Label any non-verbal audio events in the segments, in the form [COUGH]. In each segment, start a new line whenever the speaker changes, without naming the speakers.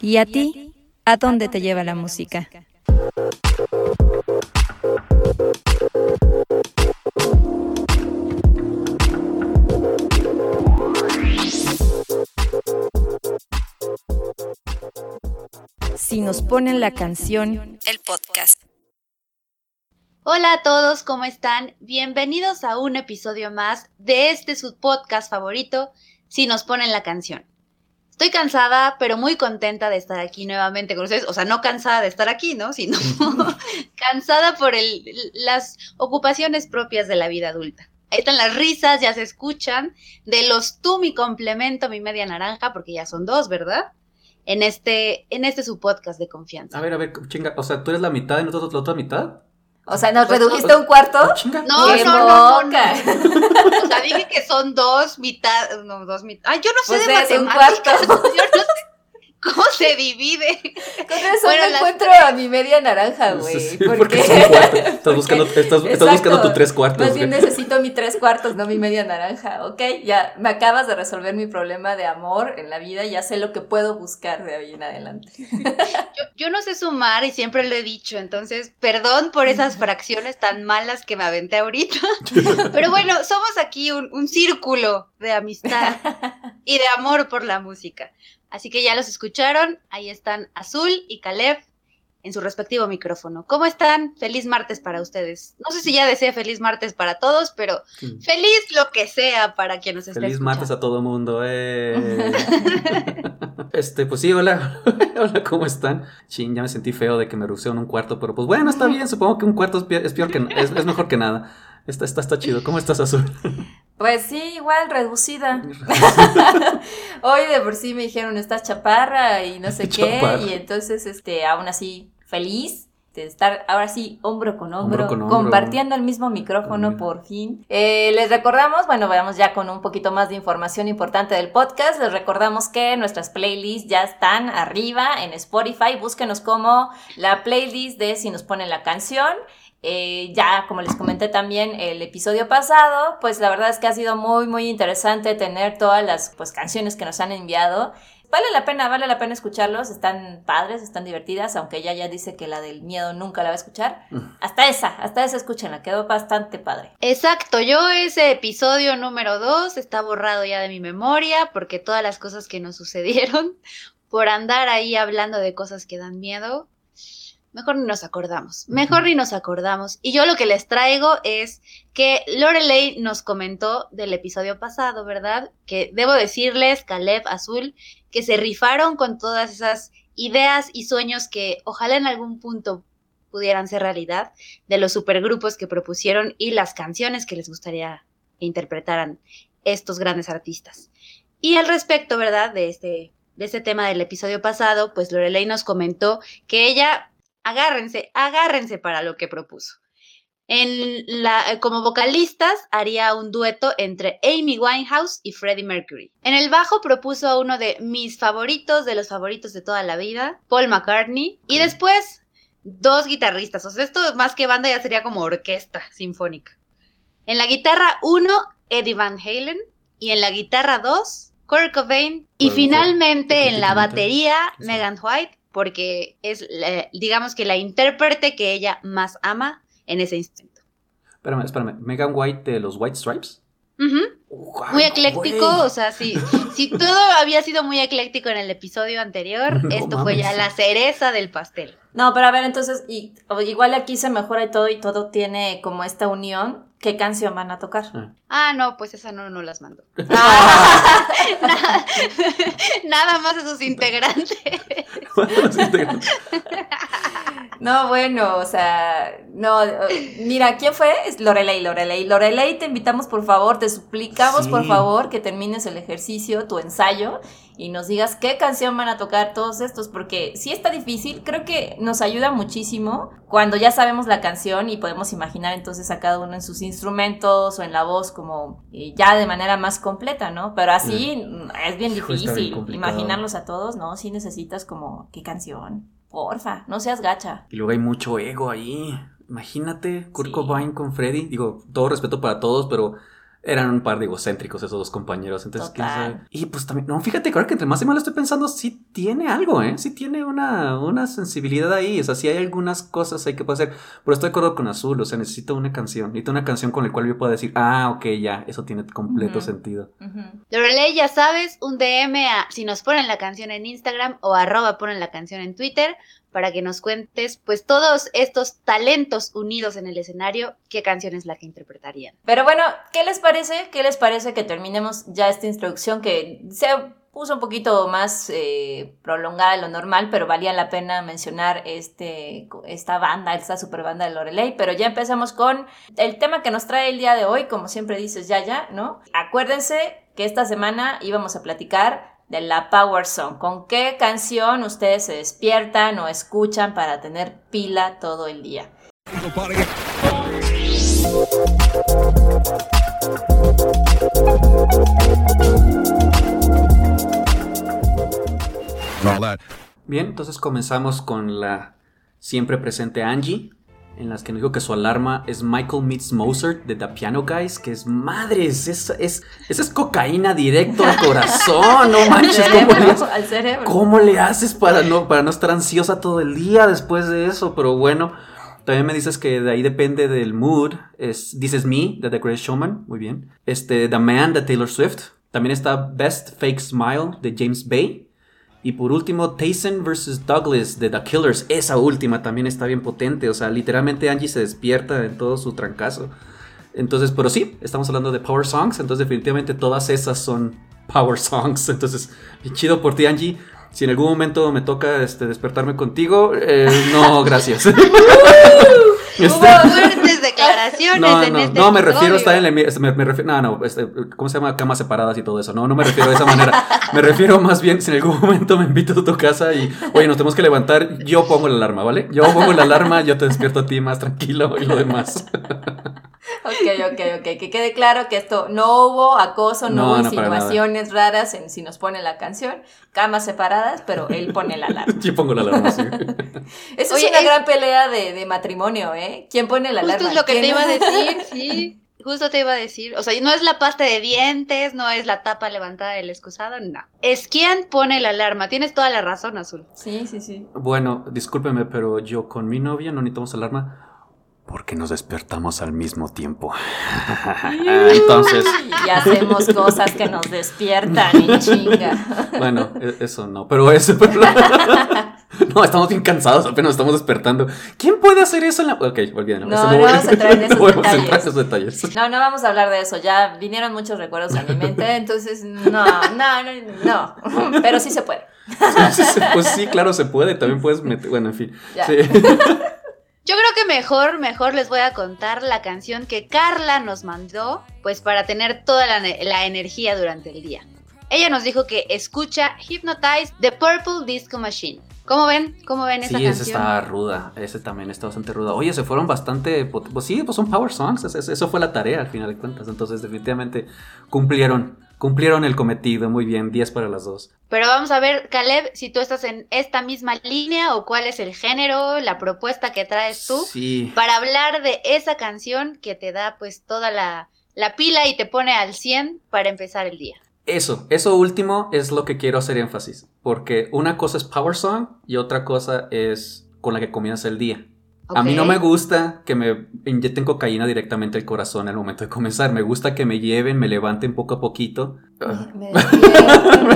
¿Y a ti? ¿A dónde te lleva la música? Si nos ponen la canción, el podcast.
Hola a todos, ¿cómo están? Bienvenidos a un episodio más de este su podcast favorito, Si nos ponen la canción. Estoy cansada, pero muy contenta de estar aquí nuevamente con ustedes. O sea, no cansada de estar aquí, ¿no? Sino [LAUGHS] [LAUGHS] cansada por el, las ocupaciones propias de la vida adulta. Ahí están las risas, ya se escuchan. De los tú, mi complemento, mi media naranja, porque ya son dos, ¿verdad? En este, en este su podcast de confianza.
A ver, a ver, chinga, o sea, ¿tú eres la mitad y nosotros la otra mitad?
O sea, ¿nos redujiste a un cuarto?
Chinga.
No,
¡Qué
no, no, no,
boca!
O sea, dije que son dos mitad, no, dos mitad. Ay, yo no sé
Pues
de matemáticas.
cuarto.
Yo no sé cómo se divide.
Con razón
Bueno,
no
las
encuentro a mi media naranja, güey.
Sí,
¿Por
porque. Estás [LAUGHS] buscando, estás, buscando tu tres cuartos.
Más bien
güey.
necesito mi tres cuartos, no mi media naranja. Ok, ya me acabas de resolver mi problema de amor en la vida. Ya sé lo que puedo buscar de ahí en adelante. [LAUGHS]
Yo, yo no sé sumar y siempre lo he dicho, entonces perdón por esas fracciones tan malas que me aventé ahorita. [LAUGHS] Pero bueno, somos aquí un, un círculo de amistad y de amor por la música. Así que ya los escucharon, ahí están Azul y Caleb en su respectivo micrófono. ¿Cómo están? Feliz martes para ustedes. No sé si ya desea feliz martes para todos, pero
Sí.
feliz lo que sea para quien nos esté
Feliz
escuchando.
martes a todo mundo, eh. [LAUGHS] Este, pues sí, hola. [LAUGHS] hola, ¿cómo están? Chin, ya me sentí feo de que me ruseo en un cuarto, pero pues bueno, está bien, supongo que un cuarto es peor que es, es mejor que nada. Está, está, está chido. ¿Cómo estás, Azul? [LAUGHS]
Pues sí, igual, reducida. [LAUGHS] Hoy de por sí me dijeron, estás chaparra y no sé [LAUGHS]
Chaparra.
qué. Y entonces, este, aún así, feliz de estar ahora sí hombro con hombro,
Hombro con hombro.
compartiendo el mismo micrófono por fin. Eh, les recordamos, bueno, vamos ya con un poquito más de información importante del podcast. Les recordamos que nuestras playlists ya están arriba en Spotify. Búsquenos como la playlist de Si nos ponen la canción. Eh, ya, como les comenté también el episodio pasado, pues la verdad es que ha sido muy, muy interesante tener todas las pues, canciones que nos han enviado. Vale la pena, vale la pena escucharlos, están padres, están divertidas, aunque ella ya dice que la del miedo nunca la va a escuchar. Hasta esa, hasta esa escúchenla, quedó bastante padre.
Exacto, yo ese episodio número 2 está borrado ya de mi memoria porque todas las cosas que nos sucedieron [LAUGHS] por andar ahí hablando de cosas que dan miedo, mejor ni nos acordamos, mejor ni nos acordamos. Y yo lo que les traigo es que Lorelei nos comentó del episodio pasado, ¿verdad? Que debo decirles, Caleb, Azul, que se rifaron con todas esas ideas y sueños que ojalá en algún punto pudieran ser realidad de los supergrupos que propusieron y las canciones que les gustaría que interpretaran estos grandes artistas. Y al respecto, ¿verdad? De este, de este tema del episodio pasado, pues Lorelei nos comentó que ella, agárrense, agárrense para lo que propuso. En la, eh, como vocalistas haría un dueto entre Amy Winehouse y Freddie Mercury. En el bajo propuso a uno de mis favoritos, de los favoritos de toda la vida, Paul McCartney. Y después dos guitarristas. O sea, esto más que banda ya sería como orquesta sinfónica. En la guitarra 1, Eddie Van Halen. Y en la guitarra 2, Kurt Cobain. Y finalmente en la batería. Megan White, porque es, digamos que la intérprete que ella más ama en ese instante.
Espérame, espérame. Megan White de los White Stripes.
Ujú. Muy ecléctico, o sea, si, si todo había sido muy ecléctico en el episodio anterior, [LAUGHS]
No
esto fue ya la cereza del pastel.
No, pero a ver, entonces, y, igual aquí se mejora y todo, y todo tiene como esta unión. ¿Qué canción van a tocar?
Ah.
Ah, no, pues esa no, no las mando.
Ah, [LAUGHS] [LAUGHS]
nada, nada más a sus integrantes. [LAUGHS]
No, bueno, o sea, no, mira, ¿quién fue? Es Lorelei, Lorelei. Lorelei, te invitamos, por favor, te suplicamos, por favor, que termines el ejercicio, tu ensayo, y nos digas qué canción van a tocar todos estos, porque sí está difícil, creo que nos ayuda muchísimo cuando ya sabemos la canción y podemos imaginar entonces a cada uno en sus instrumentos o en la voz como eh, ya de manera más completa, ¿no? Pero así mm, es bien difícil imaginarlos a todos, ¿no? Sí necesitas como, ¿qué canción? Porfa, no seas gacha.
Y luego hay mucho ego ahí. Imagínate, Kurt
Sí.
Cobain con Freddy. Digo, todo respeto para todos, pero eran un par de egocéntricos esos dos compañeros. Entonces, ¿quién sabe? Y pues también, no, fíjate, creo que entre más y más lo estoy pensando, sí tiene algo, ¿eh? Sí tiene una, una sensibilidad ahí. O sea, sí hay algunas cosas ahí que puedo hacer. Pero estoy de acuerdo con Azul, o sea, necesito una canción. Necesito una canción con la cual yo pueda decir, ah, ok, ya, eso tiene completo sentido.
Ujú.
Lorelei, ya sabes, un DM a si nos ponen la canción en Instagram o arroba ponen la canción en Twitter para que nos cuentes pues todos estos talentos unidos en el escenario, qué canción es la que interpretarían.
Pero bueno, ¿qué les parece? ¿Qué les parece que terminemos ya esta introducción que se puso un poquito más eh, prolongada de lo normal, pero valía la pena mencionar este, esta banda, esta super banda de Lorelei. Pero ya empezamos con el tema que nos trae el día de hoy, como siempre dices, ya, ya, ¿no? Acuérdense que esta semana íbamos a platicar de la Power Song. ¿Con qué canción ustedes se despiertan o escuchan para tener pila todo el día?
Bien, entonces comenzamos con la siempre presente Angie, en las que nos dijo que su alarma es Michael Meets Mozart de The Piano Guys, que es madres, es, es, esa es cocaína directo al corazón, no [LAUGHS] manches,
Al
¿cómo le,
cerebro, al cerebro.
cómo le haces para no, para no estar ansiosa todo el día después de eso? Pero bueno, también me dices que de ahí depende del mood, es This Is Me de The Great Showman, muy bien, este, The Man de Taylor Swift, también está Best Fake Smile de James Bay, y por último, Tyson vs. Douglas de The Killers. Esa última también está bien potente. O sea, literalmente Angie se despierta en todo su trancazo. Entonces, pero sí, estamos hablando de Power Songs. Entonces, definitivamente todas esas son Power Songs. [LAUGHS] Entonces, bien chido por ti, Angie. Si en algún momento me toca este, despertarme contigo, eh, no, gracias. [LAUGHS] [LAUGHS] Este-
Hubo fuertes
no,
en este
no, me refiero a estar en la, me, me refiero, no, no, este, ¿cómo se llama? Camas separadas y todo eso. No, no me refiero de esa manera. Me refiero más bien si en algún momento me invitas a tu casa y, oye, nos tenemos que levantar, yo pongo la alarma, ¿vale? Yo pongo la alarma, yo te despierto a ti más tranquilo y lo demás.
Ok, ok, ok. Que quede claro que esto no hubo acoso, no,
No,
hubo
no,
insinuaciones raras en si nos pone la canción. Camas separadas, pero él pone la alarma. [LAUGHS]
Yo pongo la alarma, sí.
Esa es una
es-
gran pelea de, de matrimonio, ¿eh? ¿Quién pone la
Justo
alarma?
es lo que
¿Quién
te iba a
no? [LAUGHS]
decir, sí. Justo te iba a decir. O sea, no es la pasta de dientes, no es la tapa levantada del excusado, no. Es quien pone la alarma. Tienes toda la razón, Azul.
Sí, sí, sí.
Bueno, discúlpeme, pero yo con mi novia no necesitamos alarma porque nos despertamos al mismo tiempo. [LAUGHS] Entonces,
Y hacemos cosas que nos despiertan y chinga. [LAUGHS]
Bueno, e- eso no, pero eso. pero- [LAUGHS] no, estamos bien cansados, apenas estamos despertando. ¿Quién puede hacer eso en la.? Ok, olvídenlo.
No, no
voy-
vamos a entrar en [LAUGHS] esos
no vamos a entrar en
detalles.
esos detalles.
No, no vamos a hablar de eso. Ya vinieron muchos recuerdos a mi mente, [LAUGHS] entonces no, no, no, no. Pero sí se puede.
Sí, sí, pues sí, claro, se puede. También puedes meter. Bueno, en fin.
Ya.
Sí.
Yo creo que mejor, mejor les voy a contar la canción que Carla nos mandó, pues para tener toda la, la energía durante el día. Ella nos dijo que escucha Hypnotize The Purple Disco Machine. ¿Cómo ven? ¿Cómo ven esa
Sí, esa
canción?
está ruda. Ese también está bastante ruda. Oye, se fueron bastante. Pues sí, pues son power songs. es- es- Eso fue la tarea al final de cuentas. Entonces, definitivamente cumplieron. Cumplieron el cometido. Muy bien. 10 para las dos.
Pero vamos a ver, Caleb, si tú estás en esta misma línea o cuál es el género, la propuesta que traes tú
Sí.
para hablar de esa canción que te da pues toda la, la pila y te pone al 100 para empezar el día.
Eso, eso último es lo que quiero hacer énfasis, porque una cosa es Power Song y otra cosa es con la que comienza el día. A mí no me gusta que me inyecten cocaína directamente al corazón al momento de comenzar, me gusta que me lleven, me levanten poco a poquito. Ah,
Me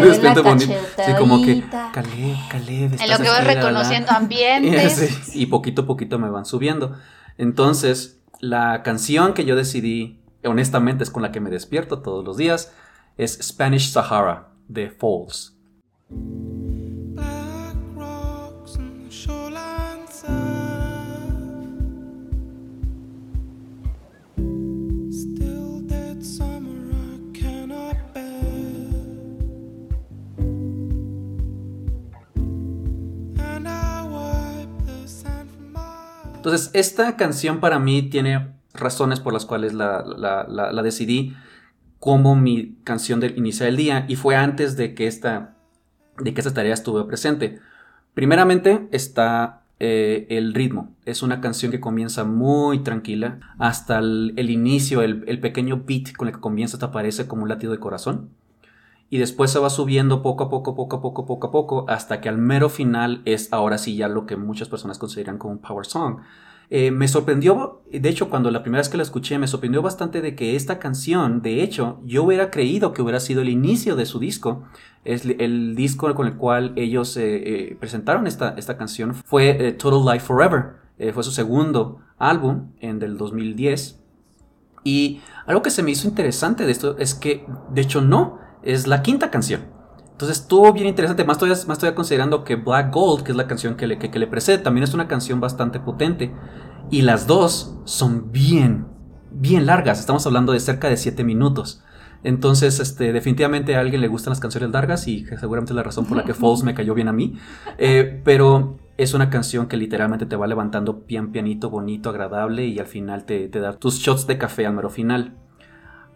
despierto, [LAUGHS] me
Me despierto. Sí, como que. Caleb, Caleb,
En lo que vas
despierta,
reconociendo
¿verdad?" [LAUGHS]
ambientes.
Sí, y poquito a poquito me van subiendo. Entonces, la canción que yo decidí, honestamente es con la que me despierto todos los días, es Spanish Sahara de Falls. Entonces, esta canción para mí tiene razones por las cuales la, la- la- la decidí como mi canción del iniciar el día y fue antes de que esta, de que esta tarea estuve presente. Primeramente está eh, el ritmo. Es una canción que comienza muy tranquila hasta el, el inicio, el, el pequeño beat con el que comienza te aparece como un latido de corazón. Y después se va subiendo poco a poco, poco a poco, poco a poco, hasta que al mero final es ahora sí ya lo que muchas personas consideran como un power song. Eh, me sorprendió, de hecho, cuando la primera vez que la escuché, me sorprendió bastante de que esta canción, de hecho, yo hubiera creído que hubiera sido el inicio de su disco. Es el disco con el cual ellos eh, eh, presentaron esta, esta canción fue Total Life Forever. Fue su segundo álbum en del 2010. Y algo que se me hizo interesante de esto es que, de hecho, no, es la quinta canción. Entonces estuvo bien interesante, más todavía, más todavía considerando que Black Gold, que es la canción que le, que, que le precede, también es una canción bastante potente. Y las dos son bien, bien largas. Estamos hablando de cerca de 7 minutos. Entonces, este, definitivamente a alguien le gustan las canciones largas y seguramente es la razón por la que [LAUGHS] Falls me cayó bien a mí. Eh, pero es una canción que literalmente te va levantando pian pianito, bonito, agradable y al final te, te da tus shots de café al mero final.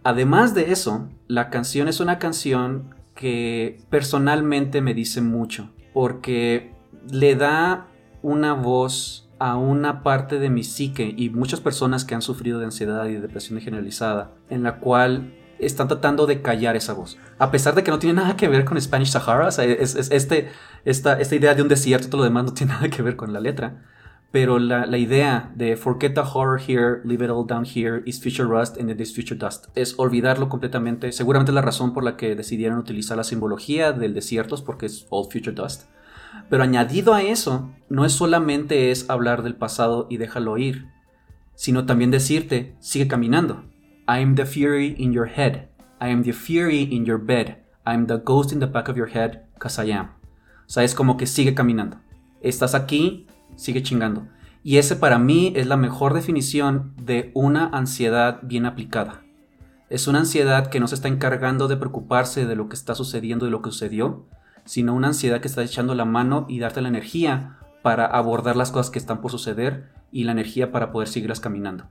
Además de eso, la canción es una canción que personalmente me dice mucho porque le da una voz a una parte de mi psique y muchas personas que han sufrido de ansiedad y de depresión generalizada en la cual están tratando de callar esa voz. A pesar de que no tiene nada que ver con Spanish Sahara, o este, esta, esta idea de un desierto y todo lo demás no tiene nada que ver con la letra. Pero la, la idea de forget the horror here, leave it all down here, is future rust and it is future dust, es olvidarlo completamente. Seguramente la razón por la que decidieron utilizar la simbología del desierto es porque es all future dust. Pero añadido a eso, no es solamente es hablar del pasado y déjalo ir, sino también decirte, sigue caminando. I am the fury in your head. I am the fury in your bed. I am the ghost in the back of your head, cause I am. O sea, es como que sigue caminando. Estás aquí, sigue chingando. Y ese para mí es la mejor definición de una ansiedad bien aplicada. Es una ansiedad que no se está encargando de preocuparse de lo que está sucediendo y lo que sucedió, sino una ansiedad que está echando la mano y darte la energía para abordar las cosas que están por suceder y la energía para poder seguirlas caminando.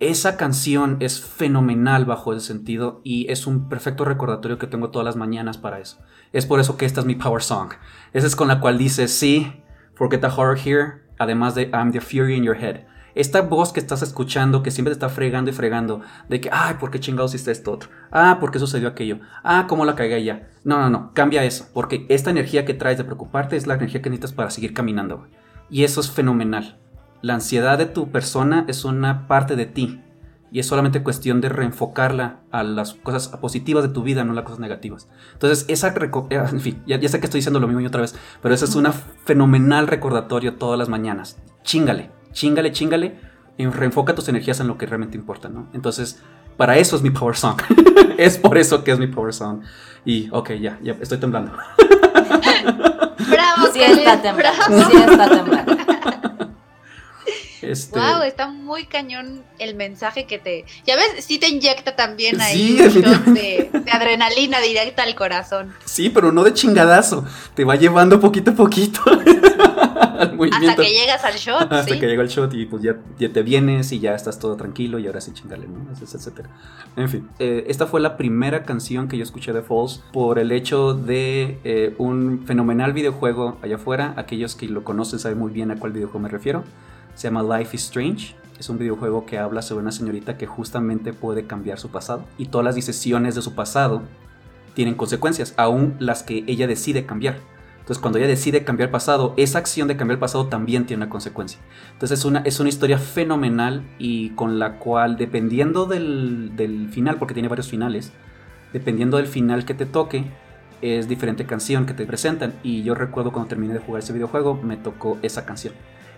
Esa canción es fenomenal bajo ese sentido y es un perfecto recordatorio que tengo todas las mañanas para eso. Es por eso que esta es mi power song. Esa es con la cual dice, sí, forget the horror here, además de I'm the fury in your head. Esta voz que estás escuchando, que siempre te está fregando y fregando, de que, ay, ¿por qué chingados hiciste esto otro? Ah, ¿por qué sucedió aquello? Ah, ¿cómo la cagué ya? No, no, no, cambia eso, porque esta energía que traes de preocuparte es la energía que necesitas para seguir caminando. Y eso es fenomenal. La ansiedad de tu persona es una parte de ti. Y es solamente cuestión de reenfocarla a las cosas positivas de tu vida, no a las cosas negativas. Entonces, esa. eh, En fin, ya, ya sé que estoy diciendo lo mismo y otra vez, pero esa es una fenomenal recordatorio todas las mañanas. Chingale, chingale, chingale. Y reenfoca tus energías en lo que realmente importa, ¿no? Entonces, para eso es mi power song. [LAUGHS] es por eso que es mi power song. Y, ok, ya, ya estoy temblando. [LAUGHS]
Bravo,
Sí está temblando,
bravo.
sí está temblando.
Este,
Wow, está muy cañón el mensaje que te. Ya ves, sí te inyecta también ahí
Sí,
un shot de, de adrenalina directa al corazón.
Sí, pero no de chingadazo. Te va llevando poquito a poquito [LAUGHS]
Hasta que llegas al shot,
Hasta
¿sí?
que llega el shot y pues ya, ya te vienes y ya estás todo tranquilo y ahora sí chingale, ¿no? Etcétera. En fin, eh, esta fue la primera canción que yo escuché de Falls por el hecho de eh, un fenomenal videojuego allá afuera. Aquellos que lo conocen saben muy bien a cuál videojuego me refiero. Se llama Life is Strange. Es un videojuego que habla sobre una señorita que justamente puede cambiar su pasado y todas las decisiones de su pasado tienen consecuencias, aún las que ella decide cambiar. Entonces, cuando ella decide cambiar pasado, esa acción de cambiar el pasado también tiene una consecuencia. Entonces, es una, es una historia fenomenal y con la cual, dependiendo del, del final, porque tiene varios finales, dependiendo del final que te toque, es diferente canción que te presentan. Y yo recuerdo cuando terminé de jugar ese videojuego, me tocó esa canción.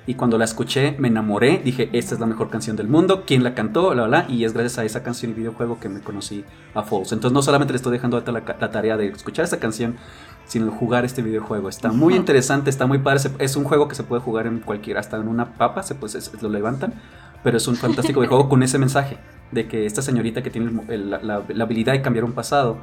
Y cuando la escuché, me enamoré. Dije, esta es la mejor canción del mundo. ¿Quién la cantó? La, la, y es gracias a esa canción y videojuego que me conocí a Falls. Entonces, no solamente le estoy dejando la, la tarea de escuchar esa canción, sino jugar este videojuego. Está muy interesante, está muy padre. Es un juego que se puede jugar en cualquier, hasta en una papa, se, pues, es- lo levantan. Pero es un fantástico [LAUGHS] videojuego con ese mensaje de que esta señorita que tiene el mo- el- la, la- la habilidad de cambiar un pasado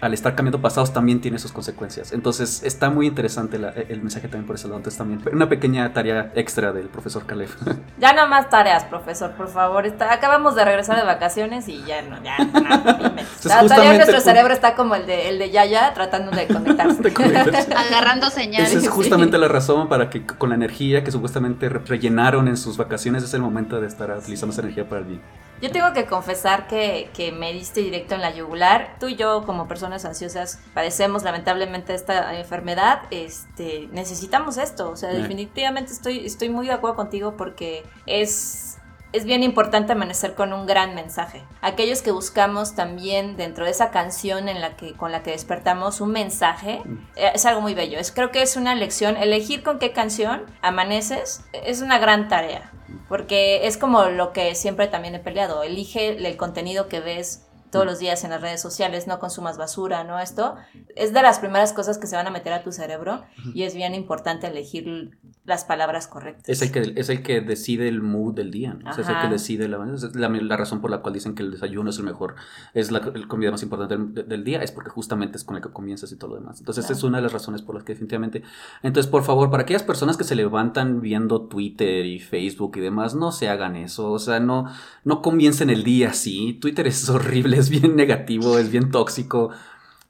al estar cambiando pasados también tiene sus consecuencias. Entonces está muy interesante la- el mensaje también por ese lado. Entonces también una pequeña tarea extra del profesor Caleb. [LAUGHS]
Ya no más tareas, profesor, por favor. Está, acabamos de regresar de vacaciones y ya no, ya no, no Todavía nuestro cerebro está como el de, el de Yaya tratando de conectarse. [LAUGHS]
De conectarse.
Agarrando señales.
Esa es justamente la razón para que con la energía que supuestamente re- rellenaron en sus vacaciones es el momento de estar utilizando esa energía para el bien.
Yo tengo que confesar que, que me diste directo en la yugular. Tú y yo, como personas ansiosas, padecemos lamentablemente esta enfermedad. Este, necesitamos esto. O sea,
Eh.
definitivamente estoy, estoy muy de acuerdo contigo porque es, es bien importante amanecer con un gran mensaje. Aquellos que buscamos también dentro de esa canción en la que, con la que despertamos un mensaje, eh, es algo muy bello. Es, creo que es una lección. Elegir con qué canción amaneces es una gran tarea. Porque es como lo que siempre también he peleado. Elige el contenido que ves todos los días en las redes sociales, no consumas basura, ¿no? Esto es de las primeras cosas que se van a meter a tu cerebro y es bien importante elegir las palabras correctas.
Es el que, es el que decide el mood del día, ¿no? O sea, es el que decide la, la, la razón por la cual dicen que el desayuno es el mejor, es la el comida más importante del, del día, es porque justamente es con el que comienzas y todo lo demás. Entonces, esa es una de las razones por las que definitivamente. Entonces, por favor, para aquellas personas que se levantan viendo Twitter y Facebook y demás, no se hagan eso. O sea, no, no comiencen el día así. Twitter es horrible, es bien negativo, es bien tóxico.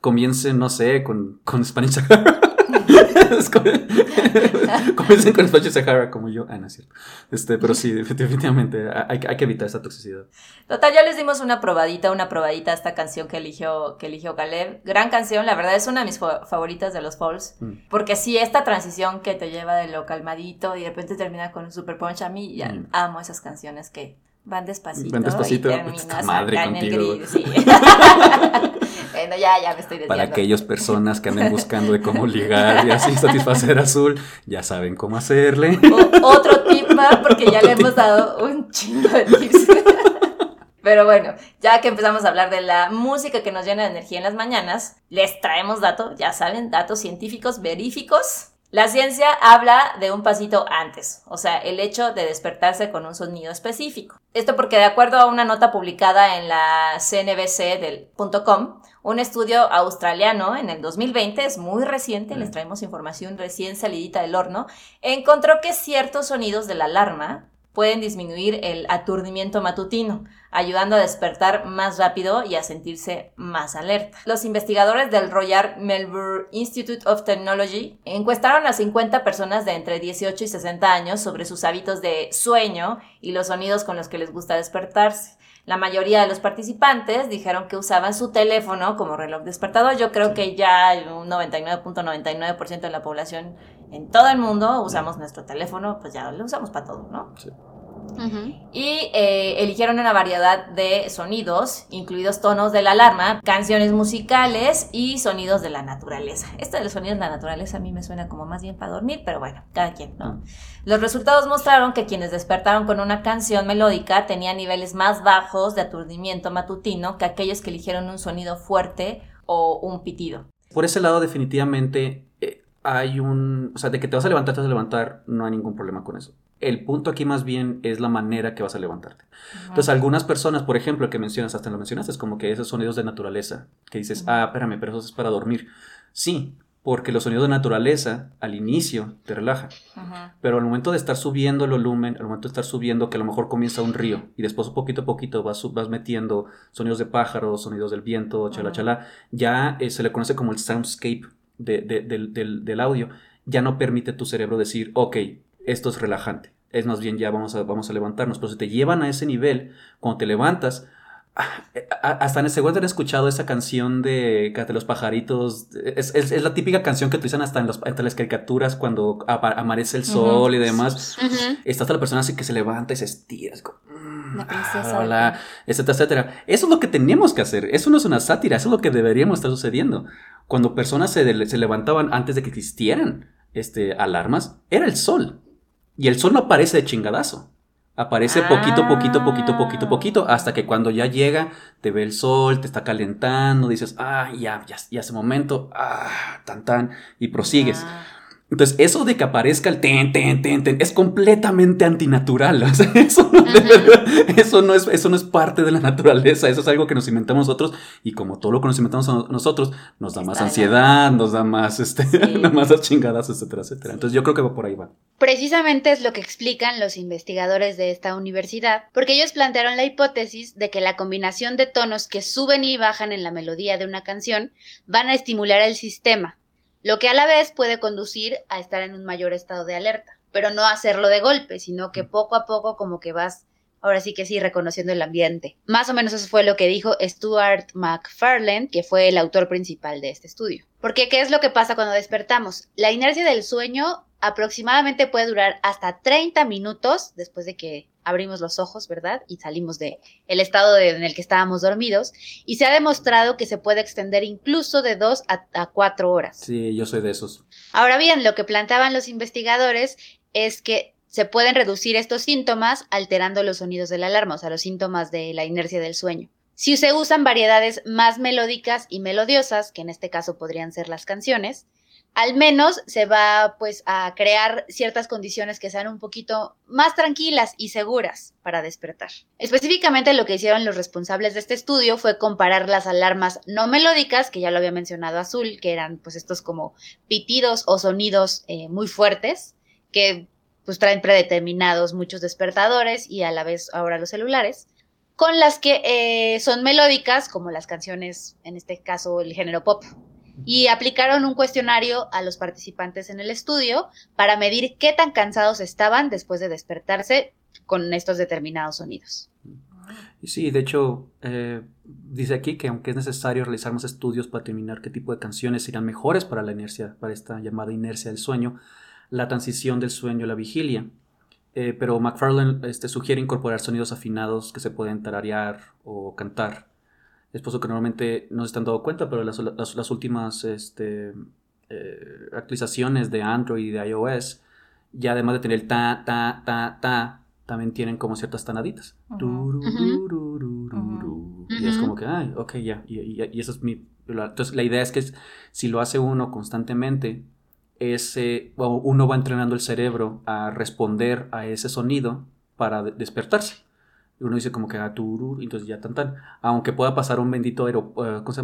Comiencen, no sé, con, con Spanish [LAUGHS] como- [LAUGHS] Comiencen con Spanish Sahara como yo. Ah, no es cierto. Este, pero sí, [LAUGHS] definitivamente hay, hay que evitar esa toxicidad.
Total, ya les dimos una probadita, una probadita a esta canción que eligió, que eligió Caleb. Gran canción, la verdad es una de mis fa- favoritas de los Falls.
Mm.
Porque sí, esta transición que te lleva de lo calmadito y de repente termina con un super punch, a mí ya
Mm.
amo esas canciones que van despacito.
Van despacito,
y
esta
terminas
madre
acá en el
contigo,
gris, sí. [LAUGHS] bueno, ya, ya me estoy desviando.
Para aquellas personas que anden buscando de cómo ligar y así satisfacer a Azul, ya saben cómo hacerle.
O- otro tip más, porque ya le hemos dado un chingo de tips. [LAUGHS] Pero bueno, ya que empezamos a hablar de la música que nos llena de energía en las mañanas, les traemos datos, ya saben, datos científicos veríficos. La ciencia habla de un pasito antes, o sea, el hecho de despertarse con un sonido específico. Esto porque de acuerdo a una nota publicada en la CNBC del .com, un estudio australiano en el 2020, es muy reciente, les traemos información recién salidita del horno, encontró que ciertos sonidos de la alarma pueden disminuir el aturdimiento matutino, ayudando a despertar más rápido y a sentirse más alerta. Los investigadores del Royal Melbourne Institute of Technology encuestaron a 50 personas de entre 18 y 60 años sobre sus hábitos de sueño y los sonidos con los que les gusta despertarse. La mayoría de los participantes dijeron que usaban su teléfono como reloj despertador. Yo creo que ya un 99.99% de la población en todo el mundo usamos nuestro teléfono, pues ya lo usamos para todo, ¿no? Y eh, eligieron una variedad de sonidos, incluidos tonos de la alarma, canciones musicales y sonidos de la naturaleza. Esto de los sonidos de la naturaleza a mí me suena como más bien para dormir, pero bueno, cada quien, ¿no? Los resultados mostraron que quienes despertaron con una canción melódica tenían niveles más bajos de aturdimiento matutino que aquellos que eligieron un sonido fuerte o un pitido.
Por ese lado, definitivamente eh, hay un. O sea, de que te vas a levantar, te vas a levantar, no hay ningún problema con eso. El punto aquí más bien es la manera que vas a levantarte. Entonces, algunas personas, por ejemplo, el que mencionas, hasta lo mencionaste, es como que esos sonidos de naturaleza, que dices, ah, espérame, pero eso es para dormir. Sí, porque los sonidos de naturaleza al inicio te relajan. Pero al momento de estar subiendo el volumen, al momento de estar subiendo, que a lo mejor comienza un río y después poquito a poquito vas, metiendo sonidos de pájaros, sonidos del viento, chala chala, ya eh, se le conoce como el soundscape de- de- del, del- del audio. Ya no permite tu cerebro decir, ok, esto es relajante. Es más bien ya vamos a, vamos a levantarnos. Pero si te llevan a ese nivel, cuando te levantas, ah, eh, ah, hasta en el segundo han escuchado esa canción de, de los pajaritos. Es, es- es la típica canción que utilizan hasta en, los- entre las caricaturas cuando amanece el sol y demás.
Ujú.
Está hasta la persona así que se levanta y se estira. es como, mm, ah, hola, etcétera, etcétera. Eso es lo que tenemos que hacer. Eso no es una sátira, eso es lo que deberíamos estar sucediendo. Cuando personas se, se levantaban antes de que existieran este, alarmas, era el sol. Y el sol no aparece de chingadazo. Aparece poquito, poquito, poquito, poquito,
Ah.
poquito, hasta que cuando ya llega, te ve el sol, te está calentando, dices, ah, ya, ya, ya ese momento, ah, tan, tan, y prosigues.
Ah.
Entonces, eso de que aparezca el ten, ten, ten, ten, es completamente antinatural. [LAUGHS] O sea, eso, no, de
Ujú.
verdad, eso, no es, eso no es parte de la naturaleza. Eso es algo que nos inventamos nosotros. Y como todo lo que nos inventamos nosotros, nos da más ansiedad, nos da más, este, [LAUGHS]
Sí.
más las chingadas, etcétera, etcétera. Entonces, yo creo que va por ahí va.
Precisamente es lo que explican los investigadores de esta universidad, porque ellos plantearon la hipótesis de que la combinación de tonos que suben y bajan en la melodía de una canción van a estimular el sistema, lo que a la vez puede conducir a estar en un mayor estado de alerta, pero no hacerlo de golpe, sino que poco a poco como que vas, ahora sí que sí, reconociendo el ambiente. Más o menos eso fue lo que dijo Stuart McFarlane, que fue el autor principal de este estudio. Porque, ¿qué es lo que pasa cuando despertamos? La inercia del sueño aproximadamente puede durar hasta 30 minutos después de que abrimos los ojos, ¿verdad? Y salimos de el estado de- en el que estábamos dormidos. Y se ha demostrado que se puede extender incluso de 2 a, a 4 horas.
Sí, yo soy de esos.
Ahora bien, lo que planteaban los investigadores es que se pueden reducir estos síntomas alterando los sonidos de la alarma, o sea, los síntomas de la inercia del sueño. Si se usan variedades más melódicas y melodiosas, que en este caso podrían ser las canciones, al menos se va pues a crear ciertas condiciones que sean un poquito más tranquilas y seguras para despertar. Específicamente lo que hicieron los responsables de este estudio fue comparar las alarmas no melódicas, que ya lo había mencionado Azul, que eran pues estos como pitidos o sonidos eh, muy fuertes, que pues traen predeterminados muchos despertadores y a la vez ahora los celulares, con las que eh, son melódicas, como las canciones, en este caso el género pop. Y aplicaron un cuestionario a los participantes en el estudio para medir qué tan cansados estaban después de despertarse con estos determinados sonidos.
Sí, de hecho, eh, dice aquí que aunque es necesario realizar más estudios para determinar qué tipo de canciones serían mejores para la inercia, para esta llamada inercia del sueño, la transición del sueño a la vigilia. Eh, pero McFarlane este, sugiere incorporar sonidos afinados que se pueden tararear o cantar. Es por eso que normalmente no se están dando cuenta, pero las, las- las últimas este, eh, actualizaciones de Android y de iOS, ya además de tener el ta, ta, ta, ta, también tienen como ciertas tanaditas. Y es como que, ay, ok, ya. Y, y- y eso es mi. la- entonces, la idea es que es- si lo hace uno constantemente, ese, o uno va entrenando el cerebro a responder a ese sonido para de- despertarse. Uno dice como que ah, turur, entonces ya tan tan. Aunque pueda pasar un bendito eh,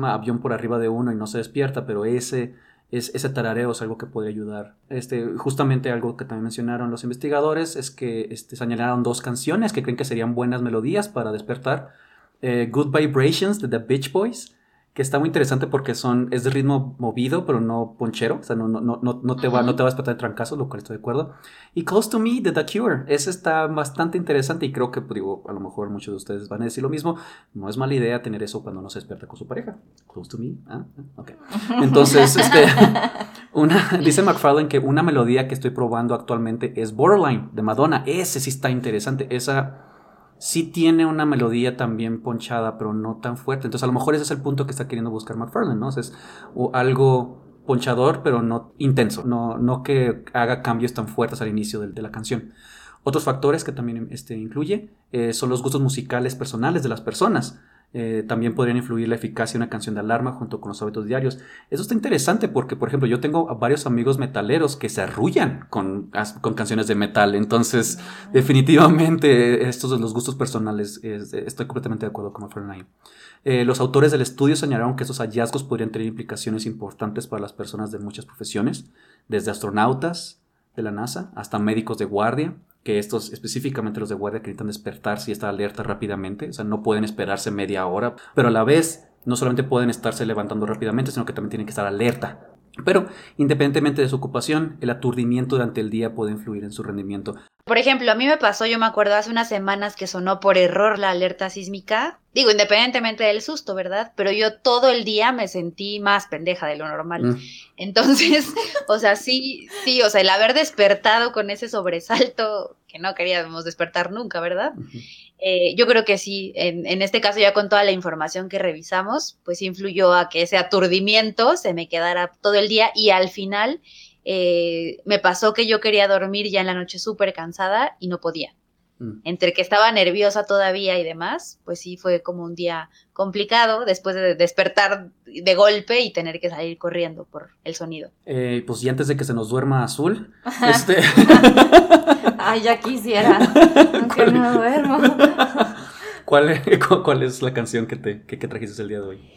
avión por arriba de uno y no se despierta, pero ese, es, ese tarareo es algo que puede ayudar. Este, justamente algo que también mencionaron los investigadores es que este, señalaron dos canciones que creen que serían buenas melodías para despertar. Eh, Good Vibrations de The Beach Boys, que está muy interesante porque son, es de ritmo movido, pero no ponchero, o sea, no, no, no, no, te, va, no te va a despertar de trancazos, lo cual estoy de acuerdo. Y Close to Me de The Cure, ese está bastante interesante y creo que, pues, digo, a lo mejor muchos de ustedes van a decir lo mismo, no es mala idea tener eso cuando no se despierta con su pareja. Close to Me, ah, ah, ok. Entonces, [LAUGHS] este, [LAUGHS] una, dice McFarlane que una melodía que estoy probando actualmente es Borderline de Madonna. Ese sí está interesante. Esa sí tiene una melodía también ponchada, pero no tan fuerte. Entonces, a lo mejor ese es el punto que está queriendo buscar McFarlane, ¿no? O es algo ponchador, pero no intenso. No, no que haga cambios tan fuertes al inicio de, de la canción. Otros factores que también este, incluye eh, son los gustos musicales personales de las personas. Eh, también podrían influir la eficacia de una canción de alarma junto con los hábitos diarios. Eso está interesante porque, por ejemplo, yo tengo a varios amigos metaleros que se arrullan con, con canciones de metal. Entonces, definitivamente, estos de los gustos personales, es- estoy completamente de acuerdo con Fernand. Eh, los autores del estudio señalaron que esos hallazgos podrían tener implicaciones importantes para las personas de muchas profesiones, desde astronautas de la NASA hasta médicos de guardia, que estos, específicamente los de guardia, que necesitan despertarse y estar alerta rápidamente, o sea, no pueden esperarse media hora, pero a la vez no solamente pueden estarse levantando rápidamente, sino que también tienen que estar alerta. Pero, independientemente de su ocupación, el aturdimiento durante el día puede influir en su rendimiento.
Por ejemplo, a mí me pasó, yo me acuerdo hace unas semanas que sonó por error la alerta sísmica. Digo, independientemente del susto, ¿verdad? Pero yo todo el día me sentí más pendeja de lo normal.
Mm.
Entonces, [LAUGHS] o sea, sí, sí, o sea, el haber despertado con ese sobresalto que no queríamos despertar nunca, ¿verdad? Eh, yo creo que sí, en, en este caso ya con toda la información que revisamos, pues influyó a que ese aturdimiento se me quedara todo el día y al final eh, me pasó que yo quería dormir ya en la noche súper cansada y no podía.
Mm.
entre que estaba nerviosa todavía y demás, pues sí fue como un día complicado después de despertar de golpe y tener que salir corriendo por el sonido.
Eh, pues y antes de que se nos duerma azul, este, [LAUGHS]
Ay, ya quisiera. [LAUGHS] Aunque no duermo. [LAUGHS]
¿cuál, es, cu- ¿cuál es la canción que, te, que, que trajiste el día de hoy?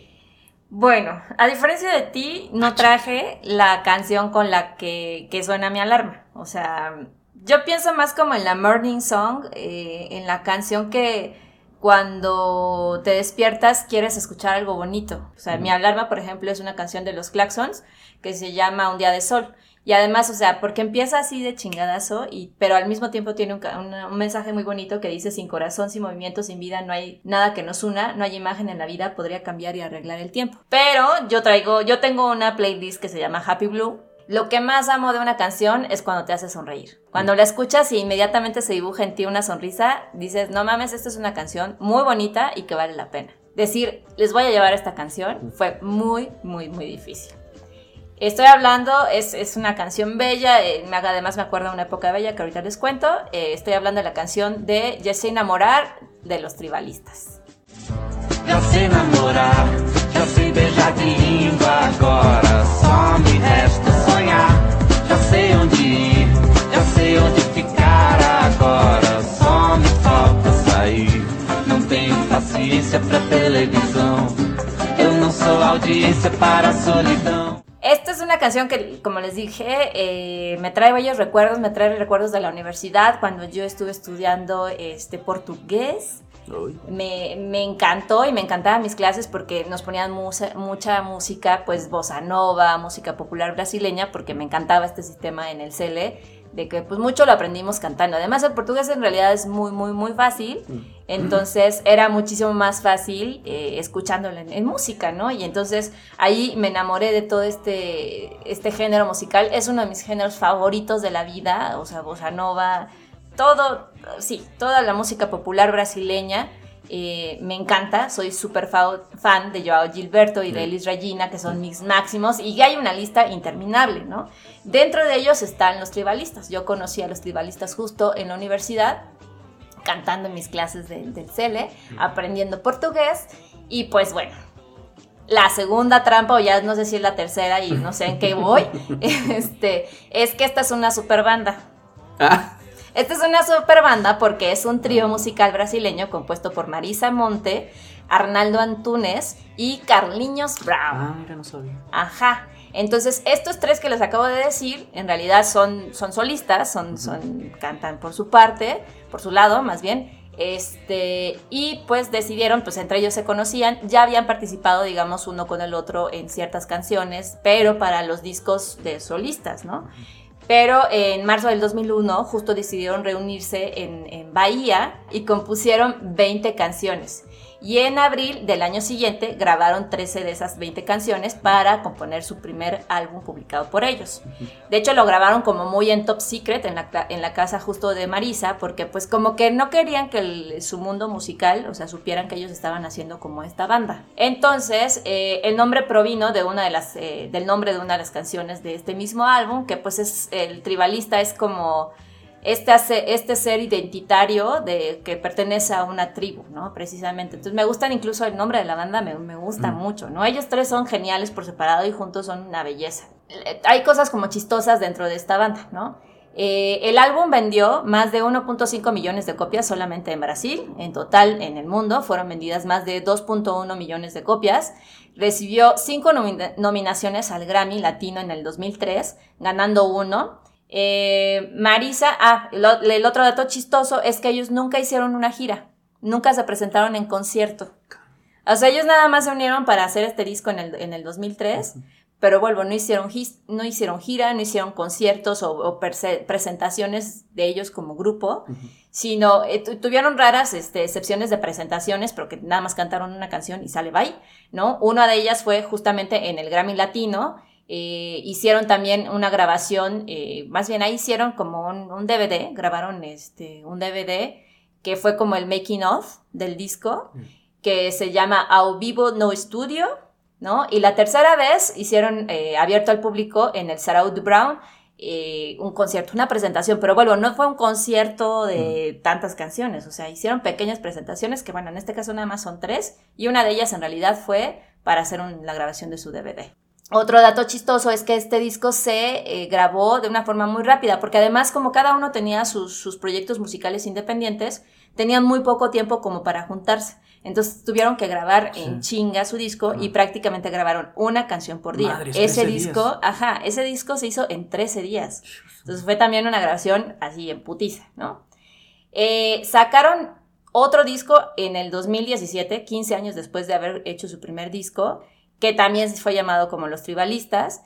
Bueno, a diferencia de ti, no traje la canción con la que, que suena mi alarma. O sea, yo pienso más como en la morning song, eh, en la canción que cuando te despiertas quieres escuchar algo bonito. O sea, mi alarma, por ejemplo, es una canción de los Claxons que se llama Un día de sol. Y además, o sea, porque empieza así de chingadazo, y, pero al mismo tiempo tiene un, un mensaje muy bonito que dice, sin corazón, sin movimiento, sin vida, no hay nada que nos una, no hay imagen en la vida, podría cambiar y arreglar el tiempo. Pero yo traigo, yo tengo una playlist que se llama Happy Blue. Lo que más amo de una canción es cuando te hace sonreír. Cuando la escuchas y inmediatamente se dibuja en ti una sonrisa, dices, no mames, esta es una canción muy bonita y que vale la pena. Decir, les voy a llevar esta canción fue muy, muy, muy difícil. Estoy hablando, es, es una canción bella, eh, además me acuerdo de una época bella que ahorita les cuento. eh, estoy hablando de la canción de Ya sé enamorar de los tribalistas.
Já sei namorar, já sei beijar de língua agora. Só me resta paciência pra televisão. Eu não sou audiência para a solidão.
Esta es una canción que, como les dije, eh, me trae bellos recuerdos, me trae recuerdos de la universidad cuando yo estuve estudiando este, portugués. Me, me encantó y me encantaban mis clases porque nos ponían musa- mucha música, pues bossa nova, música popular brasileña, porque me encantaba este sistema en el CELE, de que pues mucho lo aprendimos cantando. Además el portugués en realidad es muy, muy, muy fácil, entonces era muchísimo más fácil eh, escuchándolo en, en música, ¿no? Y entonces ahí me enamoré de todo este, este género musical. Es uno de mis géneros favoritos de la vida, o sea, bossa nova, todo, sí, toda la música popular brasileña. Eh, me encanta, soy súper fa- fan de Joao Gilberto y de Elis Regina, que son mis máximos, y hay una lista interminable, ¿no? Dentro de ellos están los tribalistas. Yo conocí a los tribalistas justo en la universidad, cantando en mis clases de- del CELE, aprendiendo portugués, y pues bueno, la segunda trampa, o ya no sé si es la tercera y no sé en qué voy, [LAUGHS] [LAUGHS] este, es que esta es una super banda.
Ah,
Esta es una super banda porque es un trío musical brasileño compuesto por Marisa Monte, Arnaldo Antunes y Carliños Brown.
ah, mira, no sabía.
Ajá. Entonces, estos tres que les acabo de decir, en realidad son, son solistas, son, son, cantan por su parte, por su lado, más bien. Este, y pues decidieron, pues entre ellos se conocían, ya habían participado, digamos, uno con el otro en ciertas canciones, pero para los discos de solistas, ¿no? Pero en marzo del 2001 justo decidieron reunirse en, en Bahía y compusieron 20 canciones. Y en abril del año siguiente grabaron 13 de esas 20 canciones para componer su primer álbum publicado por ellos. De hecho lo grabaron como muy en top secret en la, ca- en la casa justo de Marisa porque pues como que no querían que el- su mundo musical, o sea, supieran que ellos estaban haciendo como esta banda. Entonces eh, el nombre provino de una de las, eh, del nombre de una de las canciones de este mismo álbum que pues es el tribalista es como este, hace- este ser identitario de que pertenece a una tribu, ¿no? Precisamente. Entonces me gustan incluso el nombre de la banda, me, me gusta
Mm.
mucho, ¿no? Ellos tres son geniales por separado y juntos son una belleza. Eh, Hay cosas como chistosas dentro de esta banda, ¿no? Eh, el álbum vendió más de 1.5 millones de copias solamente en Brasil. En total, en el mundo, fueron vendidas más de 2.1 millones de copias. Recibió cinco nomi- nominaciones al Grammy Latino en el 2003, ganando uno. Eh, Marisa, ah, el otro dato chistoso es que ellos nunca hicieron una gira, nunca se presentaron en concierto. O sea, ellos nada más se unieron para hacer este disco en el, en el 2003, pero vuelvo, no hicieron, gis- no hicieron gira, no hicieron conciertos o, o perse- presentaciones de ellos como grupo, sino eh, tu- tuvieron raras este, excepciones de presentaciones, pero que nada más cantaron una canción y sale bye, ¿no? Una de ellas fue justamente en el Grammy Latino, eh, hicieron también una grabación, eh, más bien ahí hicieron como un, un DVD, grabaron este, un DVD que fue como el making of del disco, que se llama Ao Vivo No Studio, ¿no? Y la tercera vez hicieron eh, abierto al público en el Sarau de Brown, eh, un concierto, una presentación, pero bueno, no fue un concierto de tantas canciones, o sea, hicieron pequeñas presentaciones que bueno, en este caso nada más son tres y una de ellas en realidad fue para hacer un- la grabación de su DVD. Otro dato chistoso es que este disco se eh, grabó de una forma muy rápida, porque además como cada uno tenía sus, sus proyectos musicales independientes, tenían muy poco tiempo como para juntarse. Entonces tuvieron que grabar en chinga su disco y prácticamente grabaron una canción por día. Ese
13
disco,
días.
ajá, ese disco se hizo en 13 días. Entonces fue también una grabación así en putiza, ¿no? Eh, sacaron otro disco en el 2017, 15 años después de haber hecho su primer disco, que también fue llamado como Los Tribalistas.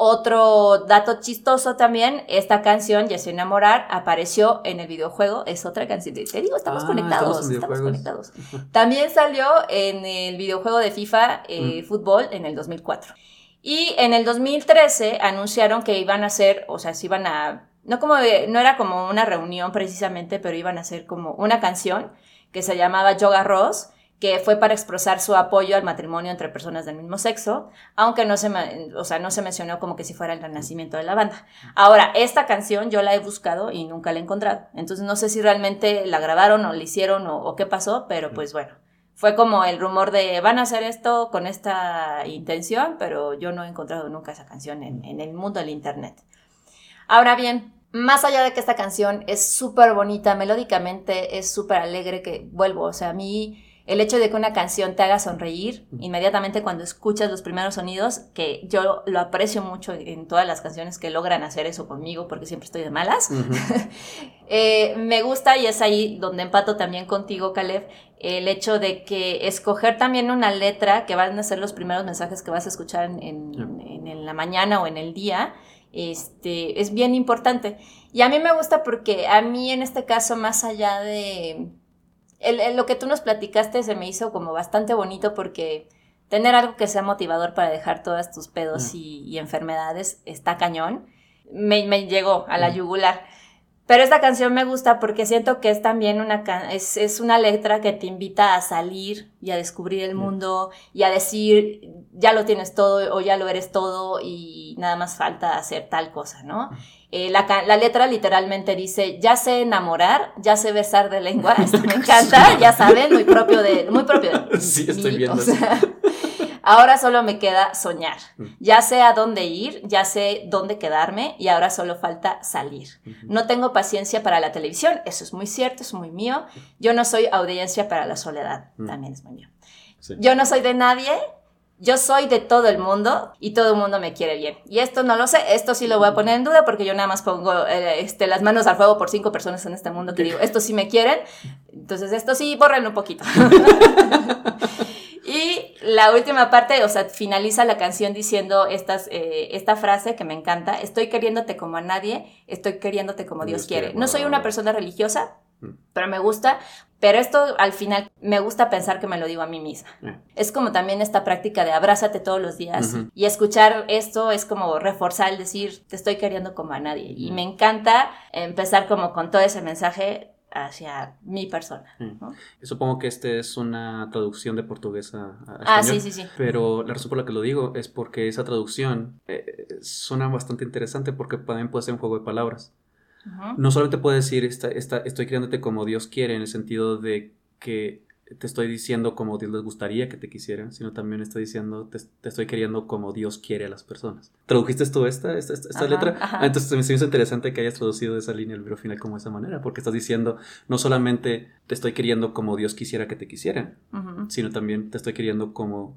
Otro dato chistoso también, esta canción, Ya sé enamorar, apareció en el videojuego, es otra canción, te digo, estamos
Ah,
conectados,
estamos
conectados. [LAUGHS] También salió en el videojuego de FIFA eh,
Mm.
Fútbol en el 2004. Y en el 2013 anunciaron que iban a hacer, o sea, se iban a, no como, de- no era como una reunión precisamente, pero iban a hacer como una canción que se llamaba Yoga Ross, que fue para expresar su apoyo al matrimonio entre personas del mismo sexo, aunque no se, o sea, no se mencionó como que si fuera el renacimiento de la banda. Ahora, esta canción yo la he buscado y nunca la he encontrado. Entonces no sé si realmente la grabaron o la hicieron o, o qué pasó, pero pues bueno. Fue como el rumor de van a hacer esto con esta intención, pero yo no he encontrado nunca esa canción en, en el mundo del internet. Ahora bien, más allá de que esta canción es súper bonita, melódicamente es súper alegre, que vuelvo, o sea, a mí el hecho de que una canción te haga sonreír inmediatamente cuando escuchas los primeros sonidos, que yo lo aprecio mucho en todas las canciones que logran hacer eso conmigo, porque siempre estoy de malas. [LAUGHS] Eh, me gusta y es ahí donde empato también contigo, Caleb, el hecho de que escoger también una letra que van a ser los primeros mensajes que vas a escuchar en, en-
Ya.
en- en la mañana o en el día, este, es bien importante. Y a mí me gusta porque a mí en este caso, más allá de el- el- lo que tú nos platicaste, se me hizo como bastante bonito porque tener algo que sea motivador para dejar todas tus pedos
Mm.
y, y enfermedades está cañón. Me, me llegó a la
Mm.
yugular. Pero esta canción me gusta porque siento que es también una, es, es una letra que te invita a salir y a descubrir el mundo y a decir, ya lo tienes todo o ya lo eres todo y nada más falta hacer tal cosa, ¿no? Eh, la, la letra literalmente dice, ya sé enamorar, ya sé besar de lengua, [LAUGHS] esto me encanta, ya saben, muy propio de, muy propio de [LAUGHS]
Sí, estoy viendo
o sea, ahora solo me queda soñar,
Mm.
ya sé a dónde ir, ya sé dónde quedarme y ahora solo falta salir. No tengo paciencia para la televisión, eso es muy cierto, es muy mío. Yo no soy audiencia para la soledad,
Mm.
también es muy mío.
Sí.
Yo no soy de nadie, yo soy de todo el mundo y todo el mundo me quiere bien. Y esto no lo sé, esto sí lo voy a poner en duda porque yo nada más pongo eh, este, las manos al fuego por cinco personas en este mundo que digo, esto sí me quieren. Entonces esto sí, bórrenlo un poquito. [LAUGHS] [LAUGHS] y la última parte, o sea, finaliza la canción diciendo estas, eh, esta frase que me encanta, estoy queriéndote como a nadie, estoy queriéndote como Dios,
Dios
quiere.
quiere,
No soy una persona religiosa,
Mm.
pero me gusta, pero esto al final me gusta pensar que me lo digo a mí misma.
Eh.
Es como también esta práctica de abrázate todos los días y escuchar esto es como reforzar el decir te estoy queriendo como a nadie y
Ujú.
me encanta empezar como con todo ese mensaje hacia mi persona.
Mm.
¿no?
Supongo que este es una traducción de portugués a,
Ah,
español,
sí, sí, sí.
Pero la razón por la que lo digo es porque esa traducción eh, suena bastante interesante porque también puede ser un juego de palabras. No solamente puede decir esta, esta, estoy criándote como Dios quiere, en el sentido de que te estoy diciendo como Dios les gustaría que te quisieran, sino también estoy diciendo, te, te estoy queriendo como Dios quiere a las personas. ¿Tradujiste tú esta, esta, esta, esta
Ajá,
letra?
ajá.
Ah, entonces me hizo interesante que hayas traducido esa línea al video final como de esa manera, porque estás diciendo, no solamente te estoy queriendo como Dios quisiera que te quisieran, sino también te estoy queriendo como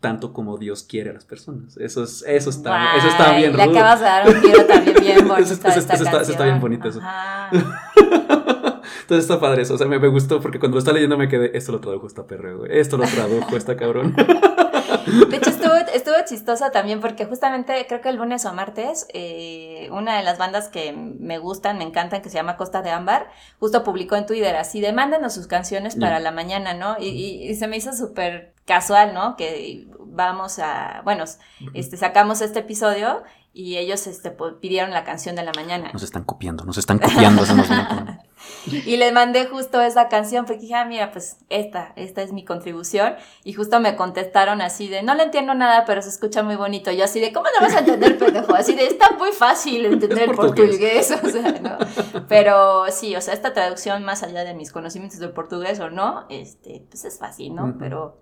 tanto como Dios quiere a las personas. Eso es, eso está,
Guay,
eso está bien
Le
rudo.
acabas de dar un giro también bien [LAUGHS] bonito
Eso- eso- eso está- eso está bien bonito eso. [LAUGHS] Entonces está padre eso, o sea, me, me gustó porque cuando lo estaba leyendo me quedé, esto lo tradujo esta perra, güey, esto lo tradujo esta cabrón. [LAUGHS]
De hecho, estuvo, estuvo chistosa también porque justamente creo que el lunes o martes, eh, una de las bandas que me gustan, me encantan, que se llama Costa de Ámbar, justo publicó en Twitter así, de mándenos sus canciones para la mañana, ¿no? Y, y- y se me hizo súper casual, ¿no? Que vamos a, bueno, este, sacamos este episodio y ellos este, pues, pidieron la canción de la mañana.
Nos están copiando, nos están copiando. [LAUGHS]
Y le mandé justo esa canción porque dije, ah, mira, pues esta, esta es mi contribución. Y justo me contestaron así de, no le entiendo nada, pero se escucha muy bonito. Yo así de, ¿cómo no vas a entender, pendejo? Así de, está muy fácil entender el
Portugués. [LAUGHS]
o sea, ¿no? Pero sí, o sea, esta traducción, más allá de mis conocimientos del portugués o no, este, pues es fácil, ¿no?
Ujú.
Pero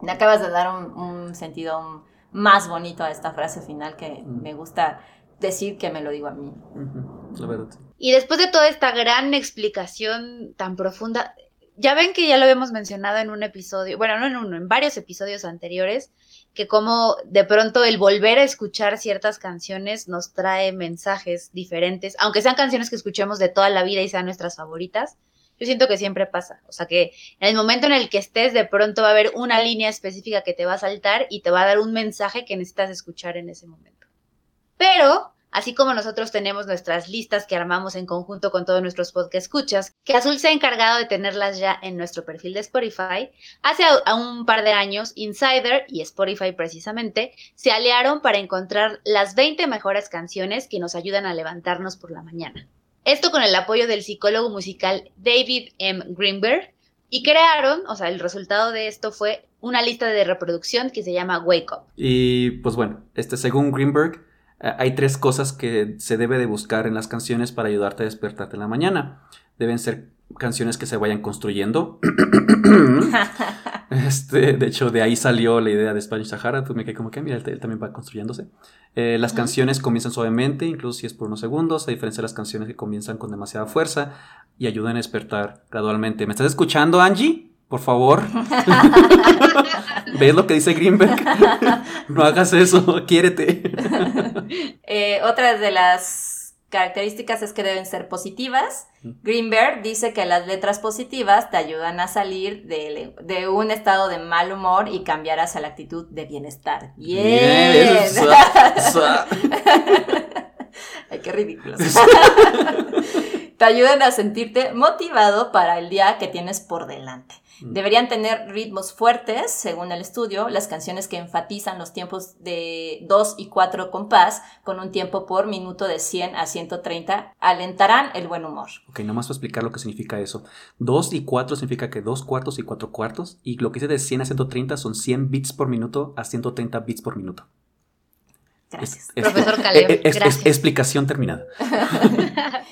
me acabas de dar un, un sentido más bonito a esta frase final que
Mm.
me gusta decir que me lo digo a mí.
Ujú, La verdad.
Y después de toda esta gran explicación tan profunda, ya ven que ya lo habíamos mencionado en un episodio, bueno, no en uno, en varios episodios anteriores, que como de pronto el volver a escuchar ciertas canciones nos trae mensajes diferentes, aunque sean canciones que escuchemos de toda la vida y sean nuestras favoritas. Yo siento que siempre pasa, o sea que en el momento en el que estés de pronto va a haber una línea específica que te va a saltar y te va a dar un mensaje que necesitas escuchar en ese momento. Pero, así como nosotros tenemos nuestras listas que armamos en conjunto con todos nuestros podcast escuchas, que Azul se ha encargado de tenerlas ya en nuestro perfil de Spotify, hace a, un par de años Insider y Spotify precisamente se aliaron para encontrar las 20 mejores canciones que nos ayudan a levantarnos por la mañana. Esto con el apoyo del psicólogo musical David M. Greenberg y crearon, o sea, el resultado de esto fue una lista de reproducción que se llama Wake Up.
Y pues bueno, este, según Greenberg, hay tres cosas que se debe de buscar en las canciones para ayudarte a despertarte en la mañana. Deben ser canciones que se vayan construyendo. [LAUGHS] este, de hecho, de ahí salió la idea de Spanish Sahara. Tú me quedé como que, mira, él, él también va construyéndose. Eh, las canciones comienzan suavemente, incluso si es por unos segundos, a diferencia de las canciones que comienzan con demasiada fuerza y ayudan a despertar gradualmente. ¿Me estás escuchando, Angie? Por favor. [LAUGHS] ¿Ves lo que dice Greenberg? [LAUGHS] no hagas eso, quiérete. [LAUGHS]
Eh, otra de las características es que deben ser positivas. Greenberg dice que las letras positivas te ayudan a salir de, de un estado de mal humor y cambiar hacia la actitud de bienestar. Bien.
Eso. [LAUGHS]
Ay, qué ridículos. te ayudan a sentirte motivado para el día que tienes por delante.
Mm.
Deberían tener ritmos fuertes, según el estudio, las canciones que enfatizan los tiempos de 2 y 4 compás, con un tiempo por minuto de 100 a 130, alentarán el buen humor.
Ok, nomás para explicar lo que significa eso. 2 y 4 significa que 2 cuartos y 4 cuartos. Y lo que dice de 100 a 130 son 100 bits por minuto a 130 bits por minuto.
Gracias.
Es-
Profesor Caleb,
es- es- es-
gracias.
explicación terminada. [LAUGHS]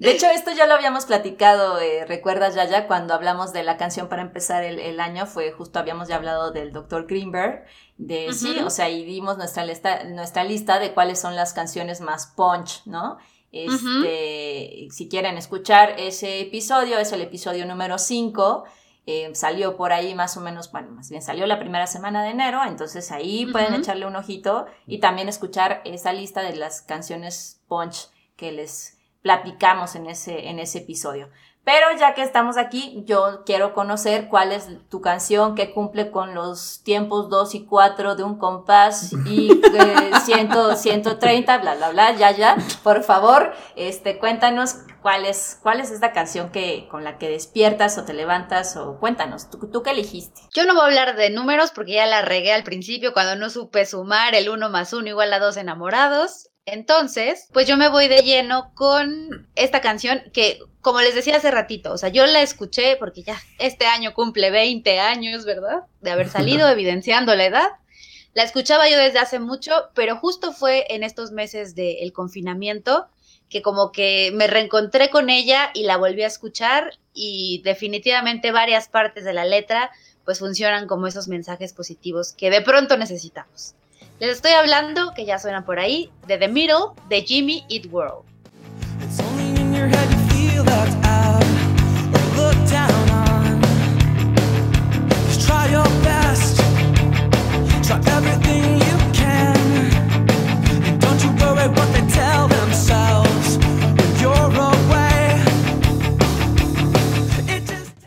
De hecho, esto ya lo habíamos platicado, eh, recuerdas Yaya, cuando hablamos de la canción para empezar el, el año, fue justo, habíamos ya hablado del Dr. Greenberg, de sí,
Ujú.
o sea, y dimos nuestra lista, nuestra lista de cuáles son las canciones más punch, ¿no? Este, Si quieren escuchar ese episodio, es el episodio número 5. eh, salió por ahí más o menos, bueno, más bien salió la primera semana de enero, entonces ahí pueden echarle un ojito y también escuchar esa lista de las canciones punch que les platicamos en ese, en ese episodio. Pero ya que estamos aquí, yo quiero conocer cuál es tu canción que cumple con los tiempos 2 y 4 de un compás y [LAUGHS] eh, 100, 130, bla, bla, bla, ya, ya. Por favor, este, cuéntanos cuál es, cuál es esta canción que, con la que despiertas o te levantas o cuéntanos, ¿tú, tú qué elegiste?
Yo no voy a hablar de números porque ya la regué al principio cuando no supe sumar el 1 más 1 igual a 2 enamorados. Entonces, pues yo me voy de lleno con esta canción que, como les decía hace ratito, o sea, yo la escuché porque ya este año cumple 20 años, ¿verdad? De haber salido, [LAUGHS] evidenciando la edad. La escuchaba yo desde hace mucho, pero justo fue en estos meses del confinamiento que como que me reencontré con ella y la volví a escuchar y definitivamente varias partes de la letra pues funcionan como esos mensajes positivos que de pronto necesitamos. Les estoy hablando, que ya suena por ahí, de The Middle de Jimmy Eat World.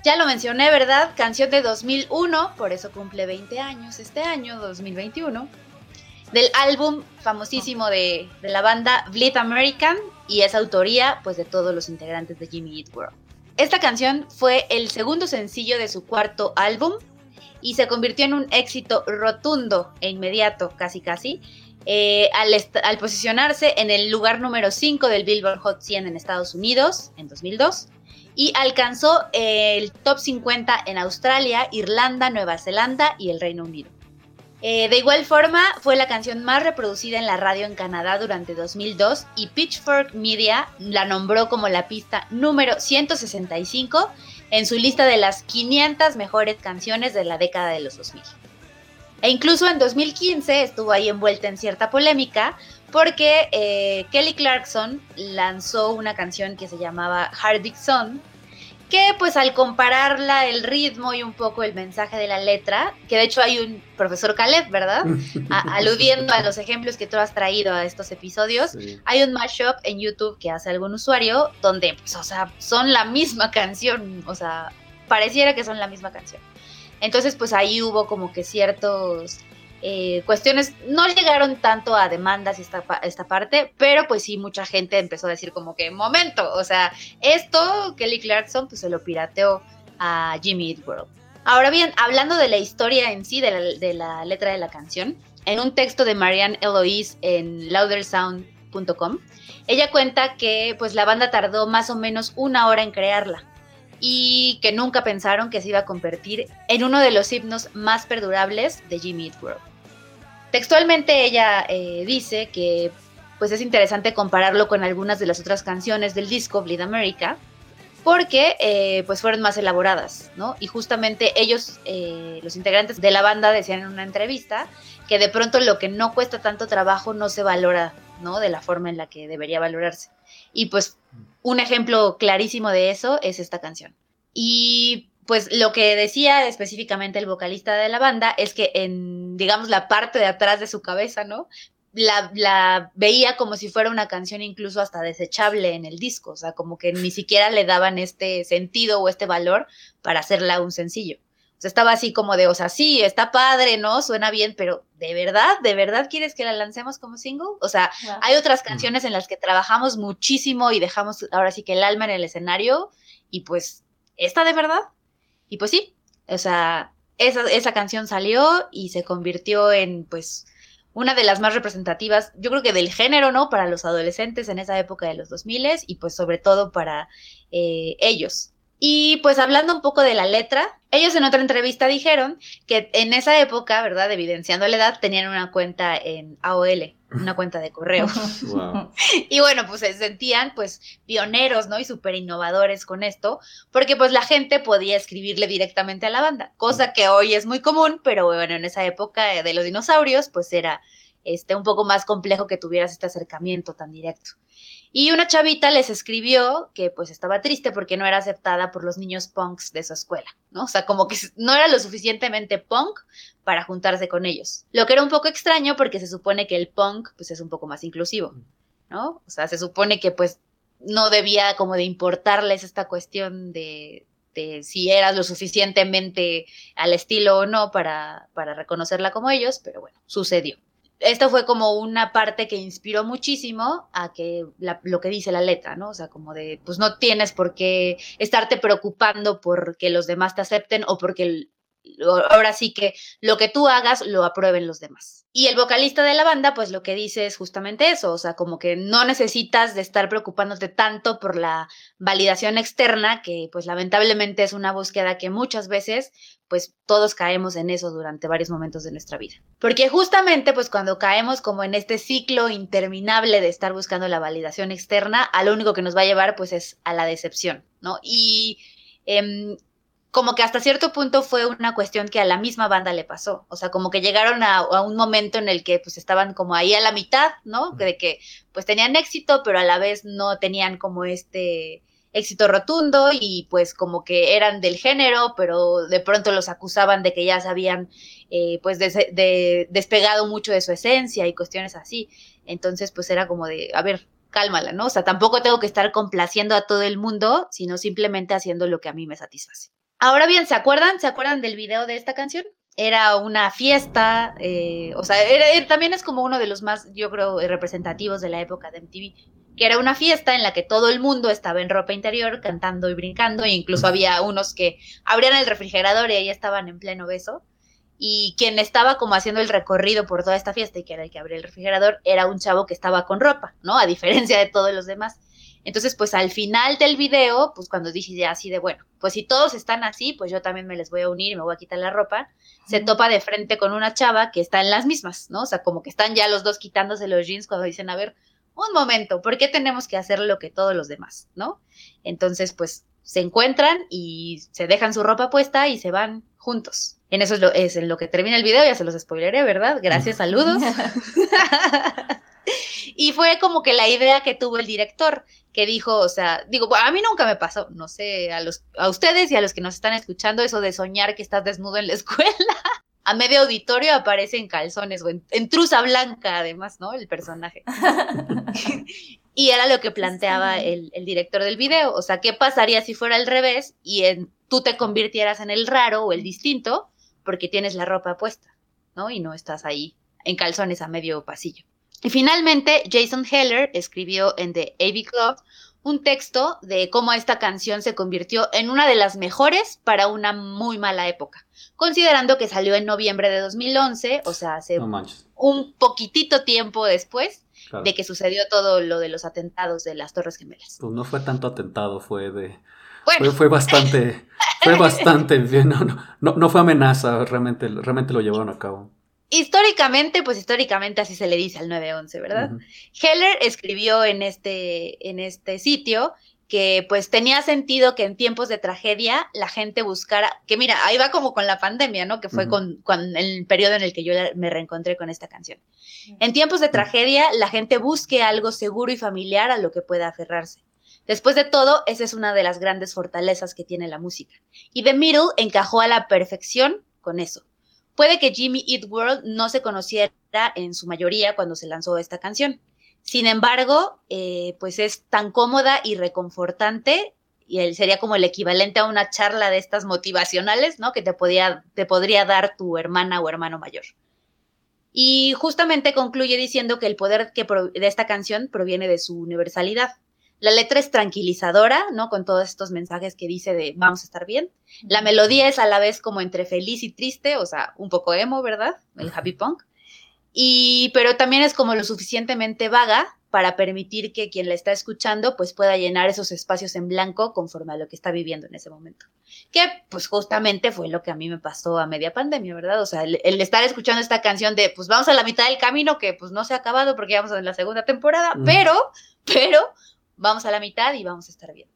Ya lo mencioné, ¿verdad? Canción de 2001, por eso cumple 20 años este año, 2021. Del álbum famosísimo de, de la banda Bleed American y es autoría pues de todos los integrantes de Jimmy Eat World. Esta canción fue el segundo sencillo de su cuarto álbum y se convirtió en un éxito rotundo e inmediato, casi casi, eh, al, al posicionarse en el lugar número 5 del Billboard Hot 100 en Estados Unidos en 2002 y alcanzó el top 50 en Australia, Irlanda, Nueva Zelanda y el Reino Unido. Eh, de igual forma, fue la canción más reproducida en la radio en Canadá durante 2002 y Pitchfork Media la nombró como la pista número 165 en su lista de las 500 mejores canciones de la década de los 2000. E incluso en 2015 estuvo ahí envuelta en cierta polémica porque eh, Kelly Clarkson lanzó una canción que se llamaba Hard Son, que pues al compararla el ritmo y un poco el mensaje de la letra, que de hecho hay un profesor Caleb, ¿verdad? A- [LAUGHS] aludiendo a los ejemplos que tú has traído a estos episodios,
Sí.
hay un mashup en YouTube que hace algún usuario donde, pues, o sea, son la misma canción, o sea, pareciera que son la misma canción. Entonces, pues ahí hubo como que ciertos eh, cuestiones, no llegaron tanto a demandas esta, esta parte, pero pues sí, mucha gente empezó a decir como que, momento, o sea, esto Kelly Clarkson pues se lo pirateó a Jimmy Eat World. Ahora bien, hablando de la historia en sí, de la, de la letra de la canción, en un texto de Marianne Eloise en loudersound.com, ella cuenta que pues la banda tardó más o menos una hora en crearla y que nunca pensaron que se iba a convertir en uno de los himnos más perdurables de Jimmy Eat World. Textualmente ella eh, dice que pues es interesante compararlo con algunas de las otras canciones del disco Bleed America porque eh, pues fueron más elaboradas, ¿no? Y justamente ellos, eh, los integrantes de la banda decían en una entrevista que de pronto lo que no cuesta tanto trabajo no se valora, ¿no? De la forma en la que debería valorarse. Y pues un ejemplo clarísimo de eso es esta canción. Y pues lo que decía específicamente el vocalista de la banda es que en, digamos, la parte de atrás de su cabeza, ¿no? La, la veía como si fuera una canción incluso hasta desechable en el disco, o sea, como que ni siquiera le daban este sentido o este valor para hacerla un sencillo. O sea, estaba así como de, o sea, sí, está padre, ¿no? Suena bien, pero ¿de verdad? ¿De verdad quieres que la lancemos como single? O sea, hay otras canciones en las que trabajamos muchísimo y dejamos ahora sí que el alma en el escenario y pues, ¿esta de verdad? Y pues sí, o sea, esa, esa canción salió y se convirtió en pues una de las más representativas, yo creo que del género, ¿no? Para los adolescentes en esa época de los 2000 y pues sobre todo para eh, ellos. Y pues hablando un poco de la letra, ellos en otra entrevista dijeron que en esa época, ¿verdad? Evidenciando la edad, tenían una cuenta en AOL, una [LAUGHS] cuenta de correo.
Wow. [LAUGHS]
Y bueno, pues se sentían pues pioneros, ¿no? Y súper innovadores con esto, porque pues la gente podía escribirle directamente a la banda, cosa que hoy es muy común, pero bueno, en esa época de los dinosaurios pues era este, un poco más complejo que tuvieras este acercamiento tan directo. Y una chavita les escribió que pues estaba triste porque no era aceptada por los niños punks de su escuela, ¿no? O sea, como que no era lo suficientemente punk para juntarse con ellos. Lo que era un poco extraño porque se supone que el punk pues es un poco más inclusivo, ¿no? O sea, se supone que pues no debía como de importarles esta cuestión de, de si eras lo suficientemente al estilo o no para, para reconocerla como ellos, pero bueno, sucedió esto fue como una parte que inspiró muchísimo a que la, lo que dice la letra, ¿no? O sea, como de, pues no tienes por qué estarte preocupando por que los demás te acepten o porque ahora sí que lo que tú hagas lo aprueben los demás. Y el vocalista de la banda, pues lo que dice es justamente eso, o sea, como que no necesitas de estar preocupándote tanto por la validación externa, que pues lamentablemente es una búsqueda que muchas veces pues todos caemos en eso durante varios momentos de nuestra vida. Porque justamente pues cuando caemos como en este ciclo interminable de estar buscando la validación externa, a lo único que nos va a llevar pues es a la decepción, ¿no? Y eh, como que hasta cierto punto fue una cuestión que a la misma banda le pasó. O sea, como que llegaron a, a, un momento en el que pues estaban como ahí a la mitad, ¿no? De que pues tenían éxito, pero a la vez no tenían como este éxito rotundo y pues como que eran del género, pero de pronto los acusaban de que ya se habían eh, pues de, de, despegado mucho de su esencia y cuestiones así. Entonces pues era como de, a ver, cálmala, ¿no? O sea, tampoco tengo que estar complaciendo a todo el mundo, sino simplemente haciendo lo que a mí me satisface. Ahora bien, ¿se acuerdan? ¿Se acuerdan del video de esta canción? Era una fiesta, eh, o sea, también es como uno de los más, yo creo, representativos de la época de MTV, que era una fiesta en la que todo el mundo estaba en ropa interior cantando y brincando, e incluso había unos que abrían el refrigerador y ahí estaban en pleno beso. Y quien estaba como haciendo el recorrido por toda esta fiesta y que era el que abría el refrigerador, era un chavo que estaba con ropa, ¿no? A diferencia de todos los demás. Entonces, pues al final del video, pues cuando dije ya así de, bueno, pues si todos están así, pues yo también me les voy a unir y me voy a quitar la ropa, se topa de frente con una chava que está en las mismas, ¿no? O sea, como que están ya los dos quitándose los jeans cuando dicen, a ver, un momento, ¿por qué tenemos que hacer lo que todos los demás, ¿no? Entonces, pues se encuentran y se dejan su ropa puesta y se van juntos. En eso es, lo, es en lo que termina el video, ya se los spoileré, ¿verdad? Gracias, saludos. [LAUGHS] y fue como que la idea que tuvo el director, que dijo, o sea, digo, a mí nunca me pasó, no sé, a, los, a ustedes y a los que nos están escuchando, eso de soñar que estás desnudo en la [LAUGHS] escuela. A medio auditorio aparece en calzones o en, en truza blanca, además, ¿no? El personaje. [LAUGHS] y era lo que planteaba el, el, director del video. O sea, ¿qué pasaría si fuera al revés y en, tú te convirtieras en el raro o el distinto porque tienes la ropa puesta, ¿no? Y no estás ahí en calzones a medio pasillo. Y finalmente, Jason Heller escribió en The AV Club un texto de cómo esta canción se convirtió en una de las mejores para una muy mala época, considerando que salió en noviembre de 2011, o sea, hace
No
un poquitito tiempo después
Claro.
de que sucedió todo lo de los atentados de las Torres Gemelas.
Pues no fue tanto atentado, fue de.
Bueno,
Fue, fue bastante. Fue bastante bien. No, no, no, no fue amenaza, realmente, realmente lo llevaron a cabo.
Históricamente, pues históricamente así se le dice al 911, ¿verdad? Heller escribió en este, en este sitio que pues tenía sentido que en tiempos de tragedia la gente buscara, que mira, ahí va como con la pandemia, ¿no? Que fue con, con el periodo en el que yo me reencontré con esta canción. En tiempos de tragedia la gente busque algo seguro y familiar a lo que pueda aferrarse. Después de todo, esa es una de las grandes fortalezas que tiene la música. Y The Middle encajó a la perfección con eso. Puede que Jimmy Eat World no se conociera en su mayoría cuando se lanzó esta canción. Sin embargo, eh, pues es tan cómoda y reconfortante y él sería como el equivalente a una charla de estas motivacionales, ¿no? Que te, podía, te podría dar tu hermana o hermano mayor. Y justamente concluye diciendo que el poder de esta canción proviene de su universalidad. La letra es tranquilizadora, ¿no? Con todos estos mensajes que dice de vamos a estar bien. La melodía es a la vez como entre feliz y triste, o sea, un poco emo, ¿verdad? El happy punk. Y, pero también es como lo suficientemente vaga para permitir que quien la está escuchando pues pueda llenar esos espacios en blanco conforme a lo que está viviendo en ese momento. Que pues justamente fue lo que a mí me pasó a media pandemia, ¿verdad? O sea, el, el estar escuchando esta canción de pues vamos a la mitad del camino que pues no se ha acabado porque ya vamos en la segunda temporada,
Mm.
pero, pero vamos a la mitad y vamos a estar bien.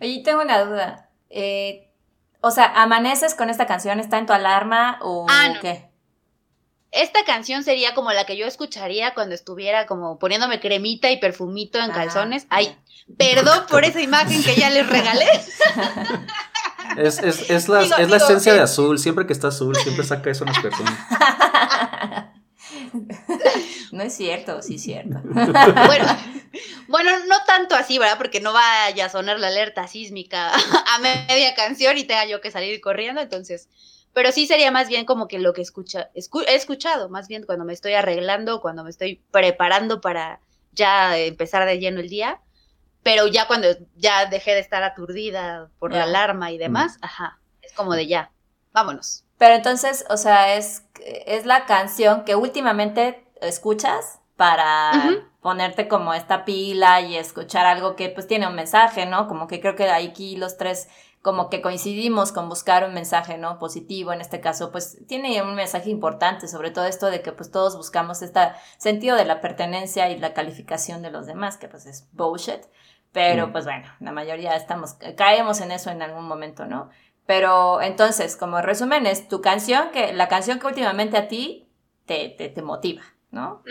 Oye, tengo una duda. Eh, o sea, ¿amaneces con esta canción? ¿Está en tu alarma o
Ah, no.
qué?
Esta canción sería como la que yo escucharía cuando estuviera como poniéndome cremita y perfumito en
Ah,
calzones. Ay, perdón por esa imagen que ya les regalé. [LAUGHS]
Es, es, es la,
Digo,
es la esencia de azul. Siempre que está azul, siempre saca eso en las personas. [LAUGHS]
no es cierto, sí es cierto. [LAUGHS]
Bueno, bueno, no tanto así, ¿verdad? Porque no vaya a sonar la alerta sísmica [LAUGHS] a media canción y tenga yo que salir corriendo, entonces. Pero sí sería más bien como que lo que escucha, escu- he escuchado, más bien cuando me estoy arreglando, cuando me estoy preparando para ya empezar de lleno el día, pero ya cuando ya dejé de estar aturdida por la alarma y demás, ajá, es como de ya, vámonos.
Pero entonces, o sea, es, es la canción que últimamente escuchas para ponerte como esta pila y escuchar algo que pues tiene un mensaje, ¿no? Como que creo que aquí los tres como que coincidimos con buscar un mensaje, ¿no? Positivo, en este caso, pues tiene un mensaje importante, sobre todo esto de que pues todos buscamos este sentido de la pertenencia y la calificación de los demás, que pues es bullshit, pero
Mm.
pues bueno, la mayoría estamos, caemos en eso en algún momento, ¿no? Pero entonces, como resumen, es tu canción, que la canción que últimamente a ti te, te, te motiva, ¿no?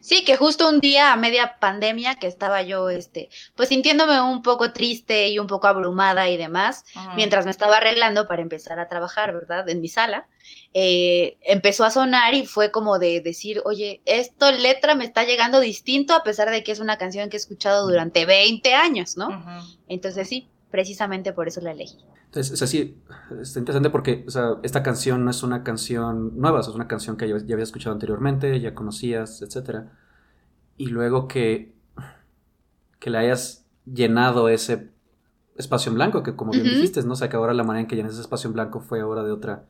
Sí, que justo un día a media pandemia que estaba yo, este, pues sintiéndome un poco triste y un poco abrumada y demás, mientras me estaba arreglando para empezar a trabajar, ¿verdad? En mi sala, eh, empezó a sonar y fue como de decir, oye, esto letra me está llegando distinto a pesar de que es una canción que he escuchado durante 20 años, ¿no? Entonces sí, precisamente por eso la elegí.
Entonces, es así, es interesante porque o sea, esta canción no es una canción nueva, es una canción que ya, ya habías escuchado anteriormente, ya conocías, etc. Y luego que, que le hayas llenado ese espacio en blanco, que como bien
Ujú.
dijiste, ¿no? O sea, que ahora la manera en que llenas ese espacio en blanco fue ahora de otra,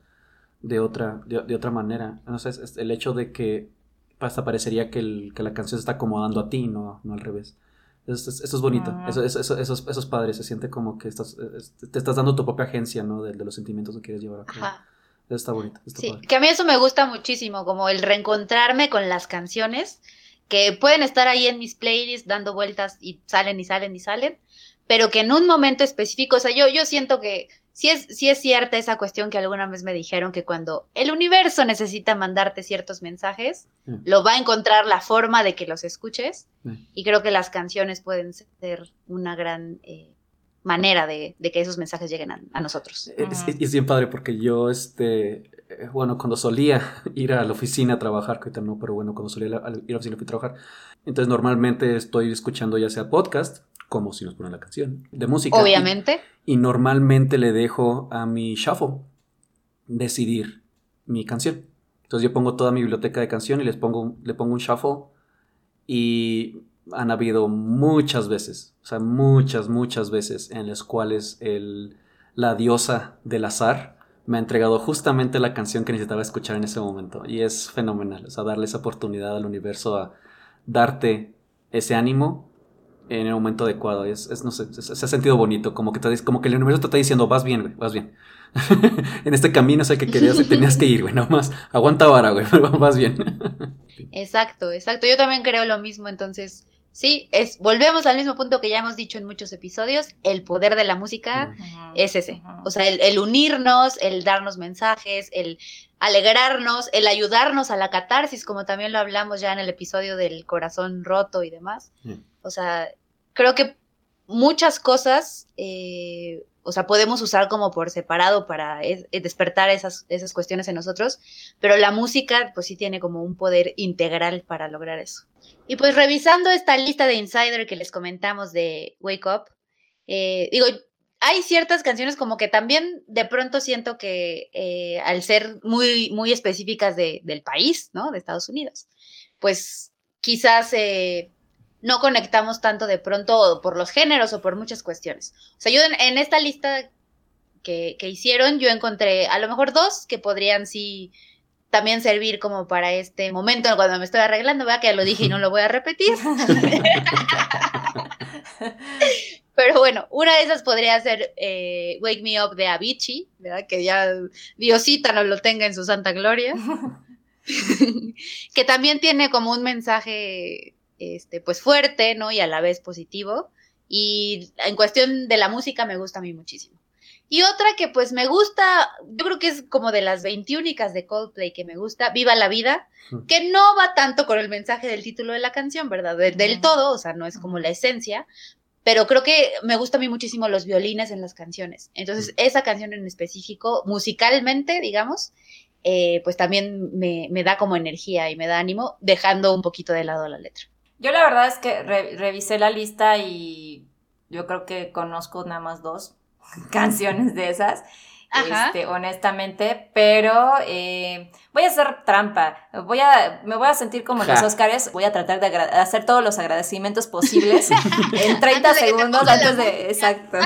de otra, de, de otra manera. Entonces, es- el hecho de que hasta parecería que, el- que la canción se está acomodando a ti, no, no al revés. Eso, es- eso es bonito,
Ah.
eso, eso, eso, eso es, padre, se siente como que estás, eh, te estás dando tu propia agencia, ¿no? De, de los sentimientos que quieres llevar a cabo.
Ajá.
Eso está bonito, está
Sí,
padre.
que a mí eso me gusta muchísimo, como el reencontrarme con las canciones que pueden estar ahí en mis playlists dando vueltas y salen y salen y salen, pero que en un momento específico, o sea, yo, yo siento que sí es, sí es cierta esa cuestión que alguna vez me dijeron que cuando el universo necesita mandarte ciertos mensajes,
Mm.
lo va a encontrar la forma de que los escuches
Mm.
y creo que las canciones pueden ser una gran eh, manera de, de que esos mensajes lleguen a, a nosotros.
Es, es bien padre porque yo, este, eh, bueno, cuando solía [LAUGHS] ir a la oficina a trabajar, que ahorita no, pero bueno, cuando solía ir a la oficina fui a trabajar, entonces normalmente estoy escuchando ya sea podcast, como si nos ponen la canción, de música. y-
Obviamente.
Y, normalmente le dejo a mi shuffle decidir mi canción. Entonces yo pongo toda mi biblioteca de canción y les pongo, le pongo un shuffle y han habido muchas veces, o sea, muchas, muchas veces en las cuales el, la diosa del azar me ha entregado justamente la canción que necesitaba escuchar en ese momento. Y es fenomenal, o sea, darle esa oportunidad al universo a darte ese ánimo en el momento adecuado. Es, es, no sé, se, ha sentido bonito, como que, te, como que el universo te está diciendo, vas bien, güey, vas bien. [LAUGHS] en este camino sé que querías y tenías que ir, güey, nomás. Aguanta vara, güey, [LAUGHS] vas bien.
Exacto, exacto. Yo también creo lo mismo, entonces, sí, es, volvemos al mismo punto que ya hemos dicho en muchos episodios, el poder de la música es ese. O sea, el, el unirnos, el darnos mensajes, el alegrarnos, el ayudarnos a la catarsis, como también lo hablamos ya en el episodio del corazón roto y demás.
Mm.
O sea, creo que muchas cosas, eh, o sea, podemos usar como por separado para es- eh, despertar esas, esas cuestiones en nosotros, pero la música pues sí tiene como un poder integral para lograr eso. Y pues revisando esta lista de Insider que les comentamos de Wake Up, eh, digo, hay ciertas canciones como que también de pronto siento que eh, al ser muy, muy específicas de- del país, ¿no? De Estados Unidos, pues quizás eh, no conectamos tanto de pronto por los géneros o por muchas cuestiones. O sea, yo en, en esta lista que, que hicieron, yo encontré a lo mejor dos que podrían sí también servir como para este momento cuando me estoy arreglando, ¿verdad? Que ya lo dije y no [LAUGHS] lo voy a repetir. [LAUGHS] Pero bueno, una de esas podría ser eh, Wake Me Up de Avicii, ¿verdad? Que ya Diosita no lo tenga en su santa gloria. [LAUGHS] que también tiene como un mensaje este, pues fuerte, ¿no? Y a la vez positivo. Y en cuestión de la música me gusta a mí muchísimo. Y otra que pues me gusta, yo creo que es como de las 21 de Coldplay que me gusta, Viva la Vida,
Mm.
que no va tanto con el mensaje del título de la canción, ¿verdad? De- del todo, o sea, no es como la esencia, pero creo que me gusta a mí muchísimo los violines en las canciones. Entonces, esa canción en específico, musicalmente, digamos, eh, pues también me, me da como energía y me da ánimo, dejando un poquito de lado la letra.
Yo la verdad es que re- revisé la lista y yo creo que conozco nada más dos [LAUGHS] canciones de esas,
Ajá.
este, honestamente, pero eh, voy a hacer trampa, voy a, me voy a sentir como en los. Oscars, voy a tratar de hacer todos los agradecimientos posibles [LAUGHS] en 30
Antes de que te
segundos antes de, exacto,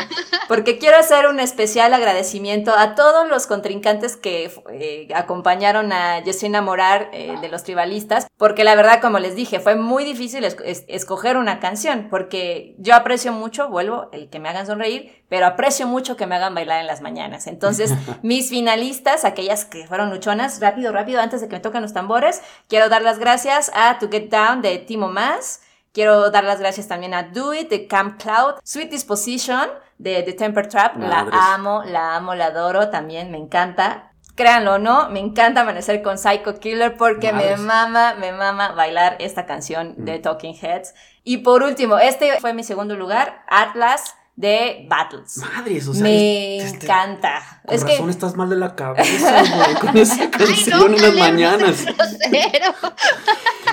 porque quiero hacer un especial agradecimiento a todos los contrincantes que eh, acompañaron a Yesenia Morar eh, de los tribalistas, porque la verdad, como les dije, fue muy difícil es- es- escoger una canción, porque yo aprecio mucho, vuelvo, el que me hagan sonreír, pero aprecio mucho que me hagan bailar en las mañanas. Entonces, [LAUGHS] mis finalistas, aquellas que fueron luchonas, rápido, rápido, antes de que me toquen los tambores, quiero dar las gracias a To Get Down de Timo Mas. Quiero dar las gracias también a Do It de Camp Cloud, Sweet Disposition de The Temper Trap, la amo, la amo, la adoro, también me encanta. Créanlo o no, me encanta amanecer con Psycho Killer porque me mama, me mama bailar esta canción de
Mm.
Talking Heads. Y por último, este fue mi segundo lugar, Atlas de Battles.
Madres, o sea,
me
es- este-
encanta.
Con
es que
razón estás mal de la cabeza, güey, con [LAUGHS] esa canción en las mañanas.
no. [LAUGHS]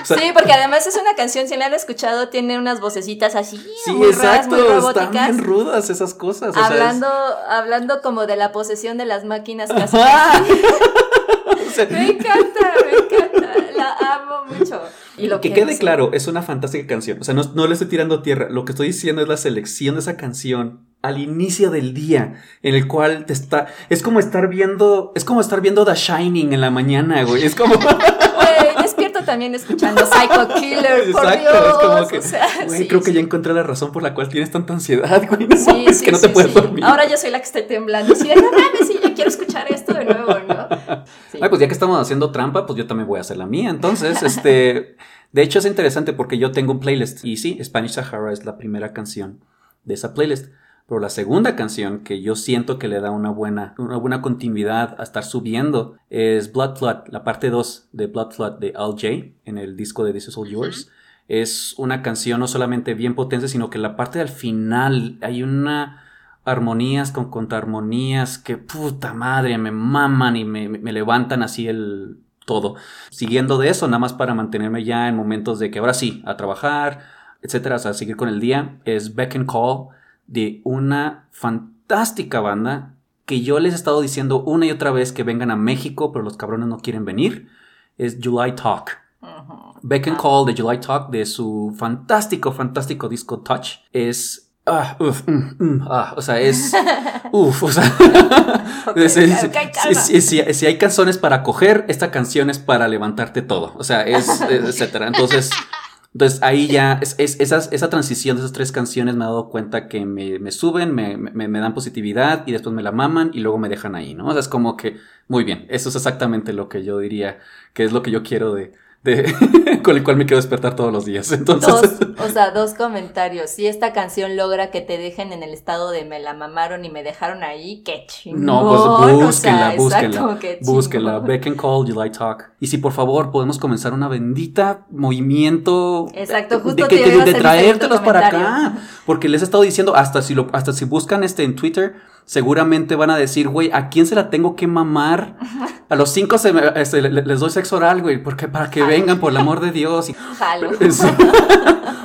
O sea,
sí, porque además es una canción, si la han escuchado, tiene unas vocecitas así,
sí,
muy raras,
exacto,
muy
están
robóticas.
bien rudas esas cosas. o sea, es-
Hablando, hablando como de la posesión de las máquinas [LAUGHS] casi. Me encanta, me encanta. La amo mucho. Y lo
que
que
quede
no
claro, es una fantástica canción. O sea, no, no le estoy tirando tierra. Lo que estoy diciendo es la selección de esa canción al inicio del día, en el cual te está. Es como estar viendo. Es como estar viendo The Shining en la mañana, güey. Es como. [LAUGHS]
También escuchando Psycho Killer, por
Exacto,
Dios.
es como que,
o sea,
güey,
sí,
creo que ya encontré la razón por la cual tienes tanta ansiedad, [LAUGHS] güey. No,
Sí,
es
sí,
que no
sí,
te puedes
sí.
dormir.
Ahora yo soy la que estoy temblando. Sí, no mames, sí, yo quiero escuchar esto de nuevo, ¿no?
Ay, pues ya que estamos haciendo trampa, pues yo también voy a hacer la mía. Entonces, [LAUGHS] este, de hecho es interesante porque yo tengo un playlist y sí, Spanish Sahara es la primera canción de esa playlist. Pero la segunda canción que yo siento que le da una buena, una buena continuidad a estar subiendo es Blood Flood, la parte 2 de Blood Flood de Al J en el disco de This Is All Yours. Es una canción no solamente bien potente, sino que la parte del final hay una armonías con contraarmonías que puta madre me maman y me, me- me levantan así el todo. Siguiendo de eso, nada más para mantenerme ya en momentos de que ahora sí, a trabajar, etcétera, o sea, seguir con el día, es Beck and Call de una fantástica banda que yo les he estado diciendo una y otra vez que vengan a México, pero los cabrones no quieren venir. Es July Talk. Beck and Call de July Talk de su fantástico, fantástico disco Touch es. Ah, uf, mm, mm, ah, o sea, es. [LAUGHS] Uf, o sea. [LAUGHS]
Ok,
es- es-
ok,
si- hay canciones para coger, esta canción es para levantarte todo. O sea, es. es- etcétera. Entonces. Entonces ahí ya, es, es- esa transición de esas tres canciones me he dado cuenta que me, me suben, me, me- me dan positividad y después me la maman y luego me dejan ahí, ¿no? O sea, es como que, muy bien, eso es exactamente lo que yo diría, que es lo que yo quiero de, de [LAUGHS] con el cual me quiero despertar todos los días. Entonces,
Dos, o sea, dos comentarios. Si esta canción logra que te dejen en el estado de me la mamaron y me dejaron ahí, qué chingón.
no, pues
o
búsquenla,
sea,
búsquenla,
exacto,
Beck and Call, July Talk. Y si por favor podemos comenzar una bendita movimiento
Exacto, justo
de, que-
te
de- de traértelos para acá. Porque les he estado diciendo, hasta si lo, hasta si buscan este en Twitter, seguramente van a decir, güey, ¿a quién se la tengo que mamar? A los cinco se me- este, le- le- les doy sexo oral, güey, porque para que vengan, por el amor de Dios.
Jalo. [LAUGHS]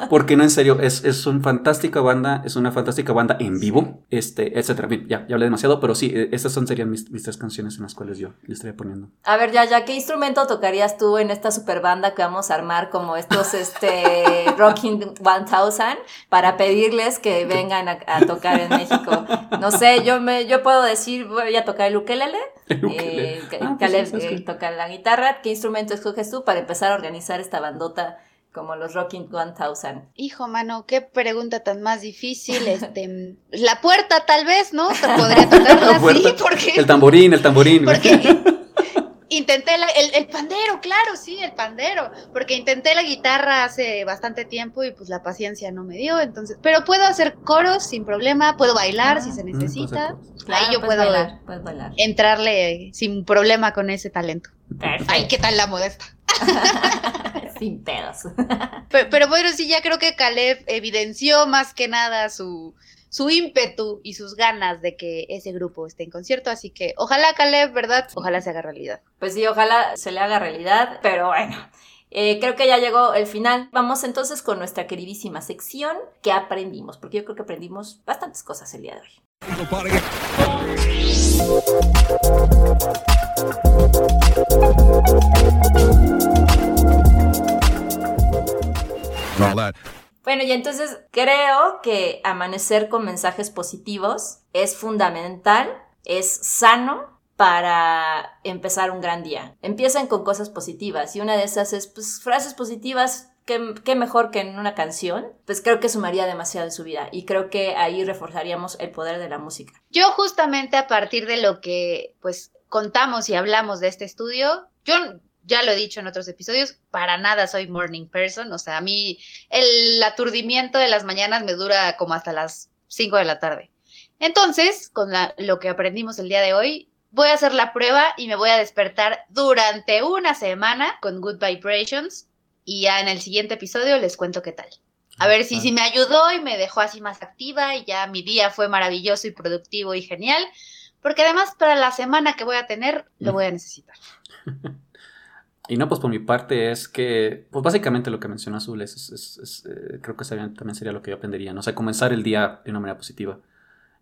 porque no, en serio, es, es una fantástica banda, es una fantástica banda en vivo, este, etcétera. Bien, ya, ya hablé demasiado, pero sí, eh, estas son, serían mis, mis tres canciones en las cuales yo le estaría poniendo.
A ver, ya, ya, ¿qué instrumento tocarías tú en esta super banda que vamos a armar como estos, este, [LAUGHS] Rocking 1000 para pedirles que vengan a, a tocar en México? No sé, yo me, yo puedo decir, voy a tocar el ukelele,
El ukelele.
eh,
Ah, pues
Caleb
sí, ¿sabes
eh, toca la guitarra, ¿qué instrumento escoges tú para empezar a organizar esta bandota como los Rocking 1000?
Hijo, mano, qué pregunta tan más difícil. Este, [LAUGHS] la puerta, tal vez, ¿no? Te podría [LAUGHS] tocarla
La
así,
puerta,
porque,
El tamborín, el tamborín.
porque [LAUGHS] intenté la- el, el pandero, claro, sí, el pandero, porque intenté la guitarra hace bastante tiempo y pues la paciencia no me dio, entonces, pero puedo hacer coros sin problema, puedo bailar
Ah.
si se
Mm,
necesita,
pues,
ahí yo puedo
bailar.
entrarle sin problema con ese talento.
Perfecto.
Ay, ¿qué tal la modesta? [LAUGHS]
Sin pedos.
Pero, pero bueno, sí, ya creo que Caleb evidenció más que nada su, su ímpetu y sus ganas de que ese grupo esté en concierto. Así que ojalá Caleb, ¿verdad? Ojalá se haga realidad.
Pues sí, ojalá se le haga realidad, pero bueno. eh, creo que ya llegó el final. Vamos entonces con nuestra queridísima sección que aprendimos, porque yo creo que aprendimos bastantes cosas el día de hoy. Bueno, y entonces creo que amanecer con mensajes positivos es fundamental, es sano para empezar un gran día. Empiecen con cosas positivas y una de esas es pues, frases positivas. ¿Qué, qué mejor que en una canción? Pues creo que sumaría demasiado en su vida y creo que ahí reforzaríamos el poder de la música.
Yo justamente a partir de lo que pues contamos y hablamos de este estudio, yo ya lo he dicho en otros episodios, para nada soy morning person, o sea, a mí el aturdimiento de las mañanas me dura como hasta las 5 de la tarde. Entonces, con lo que aprendimos el día de hoy, voy a hacer la prueba y me voy a despertar durante una semana con Good Vibrations y ya en el siguiente episodio les cuento qué tal. A ver si, si me ayudó y me dejó así más activa y ya mi día fue maravilloso y productivo y genial, porque además para la semana que voy a tener lo voy a necesitar. [LAUGHS]
Y no, pues por mi parte es que, pues básicamente lo que mencionó Azul es, es- es- es, eh, creo que sería- también sería lo que yo aprendería, ¿no? O sea, comenzar el día de una manera positiva.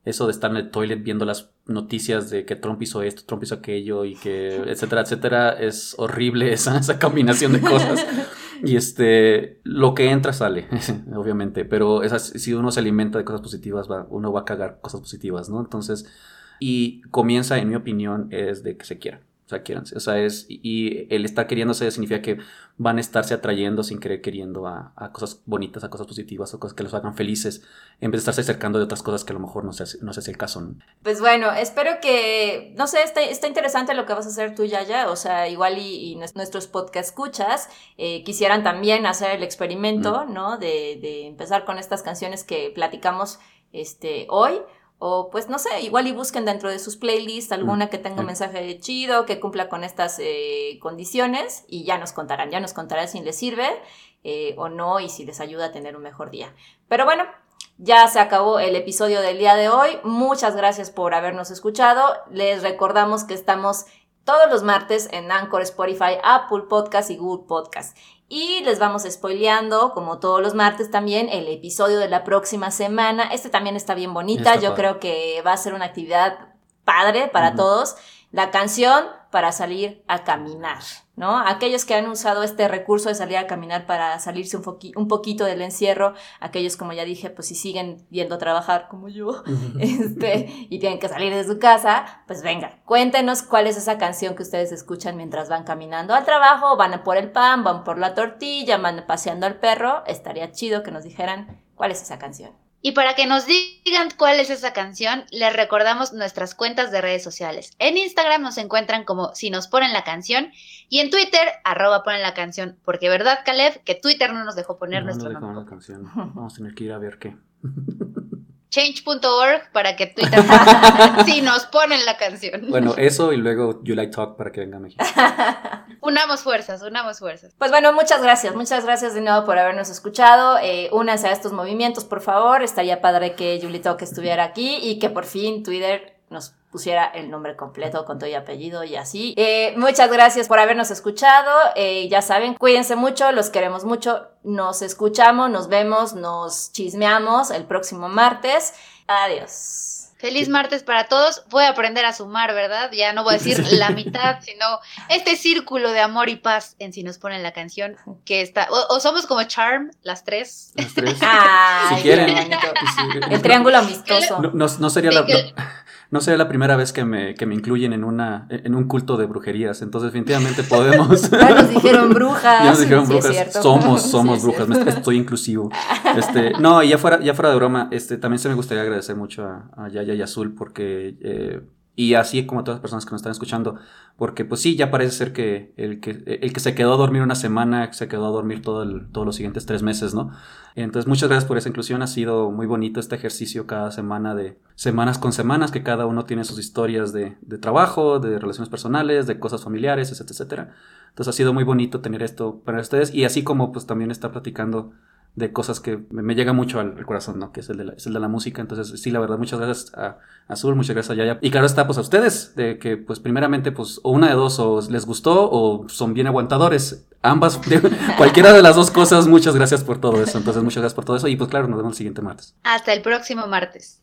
Eso de estar en el toilet viendo las noticias de que Trump hizo esto, Trump hizo aquello y que, [LAUGHS] etcétera, etcétera, es horrible [LAUGHS] esa, esa combinación de cosas. Y este, lo que entra sale, obviamente, pero esas, si uno se alimenta de cosas positivas, va, uno va a cagar cosas positivas, ¿no? Entonces, y comienza, en mi opinión, es de que se quiera. O sea, quiéranse. O sea, es. Y el estar queriéndose significa que van a estarse atrayendo sin querer queriendo a, a cosas bonitas, a cosas positivas, o cosas que los hagan felices, en vez de estarse acercando de otras cosas que a lo mejor no sé, no es el caso. ¿no?
Pues bueno, espero que, no sé, está, está interesante lo que vas a hacer tú, Yaya. O sea, igual y, y nues- nuestros podcast escuchas eh, quisieran también hacer el experimento, ¿no? De, de empezar con estas canciones que platicamos este, hoy. O pues no sé, igual y busquen dentro de sus playlists alguna que tenga un
Mm.
mensaje chido, que cumpla con estas eh, condiciones y ya nos contarán, ya nos contarán si les sirve eh, o no y si les ayuda a tener un mejor día. Pero bueno, ya se acabó el episodio del día de hoy. Muchas gracias por habernos escuchado. Les recordamos que estamos todos los martes en Anchor, Spotify, Apple Podcast y Google Podcast. Y les vamos spoileando, como todos los martes también, el episodio de la próxima semana. Este también está bien bonita.
Está
Yo
padre.
creo que va a ser una actividad padre para todos. La canción para salir a caminar, ¿no? Aquellos que han usado este recurso de salir a caminar para salirse un, un poquito del encierro, aquellos, como ya dije, pues si siguen yendo a trabajar como yo, [LAUGHS] [LAUGHS] este, y tienen que salir de su casa, pues venga, cuéntenos cuál es esa canción que ustedes escuchan mientras van caminando al trabajo, van por el pan, van por la tortilla, van paseando al perro. Estaría chido que nos dijeran cuál es esa canción.
Y para que nos digan cuál es esa canción, les recordamos nuestras cuentas de redes sociales. En Instagram nos encuentran como si nos ponen la canción y en Twitter arroba ponen la canción. Porque verdad, Caleb, que Twitter no nos dejó poner
No,
nuestro nombre.
la canción. Vamos a tener que ir a ver qué. [LAUGHS]
Change.org para que Twitter [LAUGHS] si nos ponen la canción.
Bueno, eso y luego You Like Talk para que venga a México. [LAUGHS]
Unamos fuerzas, unamos fuerzas.
Pues bueno, muchas gracias, muchas gracias de nuevo por habernos escuchado. Eh, únanse a estos movimientos, por favor. Estaría padre que Julie Talk estuviera aquí y que por fin Twitter nos pusiera el nombre completo con todo y apellido y así. Eh, muchas gracias por habernos escuchado. Eh, ya saben, cuídense mucho, los queremos mucho. Nos escuchamos, nos vemos, nos chismeamos el próximo martes. Adiós.
Feliz martes para todos. Voy a aprender a sumar, ¿verdad? Ya no voy a decir la mitad, sino este círculo de amor y paz en si nos ponen la canción que está. O, o somos como Charm, las tres.
Las tres.
Ay,
si quieren.
qué bonito.
Sí,
El triángulo amistoso.
No, no- no sería la,
que-
no sería la primera vez que me, que me incluyen en, una, en un culto de brujerías. Entonces, definitivamente podemos. [LAUGHS]
Ya nos dijeron [LAUGHS] brujas.
Ya nos dijeron
Sí, es
brujas. somos,
Sí,
somos
es
brujas. me- estoy inclusivo. [LAUGHS] Este, no, y ya fuera, ya fuera de broma, este, también se me gustaría agradecer mucho a, a Yaya y Azul porque. eh, y así como todas las personas que nos están escuchando, porque pues sí, ya parece ser que el que, el que se quedó a dormir una semana, se quedó a dormir todo todos los siguientes tres meses, ¿no? Entonces, muchas gracias por esa inclusión. Ha sido muy bonito este ejercicio cada semana de semanas con semanas, que cada uno tiene sus historias de, de trabajo, de relaciones personales, de cosas familiares, etcétera, etcétera. Entonces, ha sido muy bonito tener esto para ustedes y así como pues también está platicando de cosas que me, llega mucho al, corazón, ¿no? Que es el, de la, música. Entonces, sí, la verdad, muchas gracias a Azul, muchas gracias a Yaya. Y claro está, pues a ustedes, de que pues primeramente, pues o una de dos, o les gustó o son bien aguantadores. Ambas, [LAUGHS] cualquiera de las dos cosas, muchas gracias por todo eso. Entonces, muchas gracias por todo eso. Y pues claro, nos vemos el siguiente martes.
Hasta el próximo martes.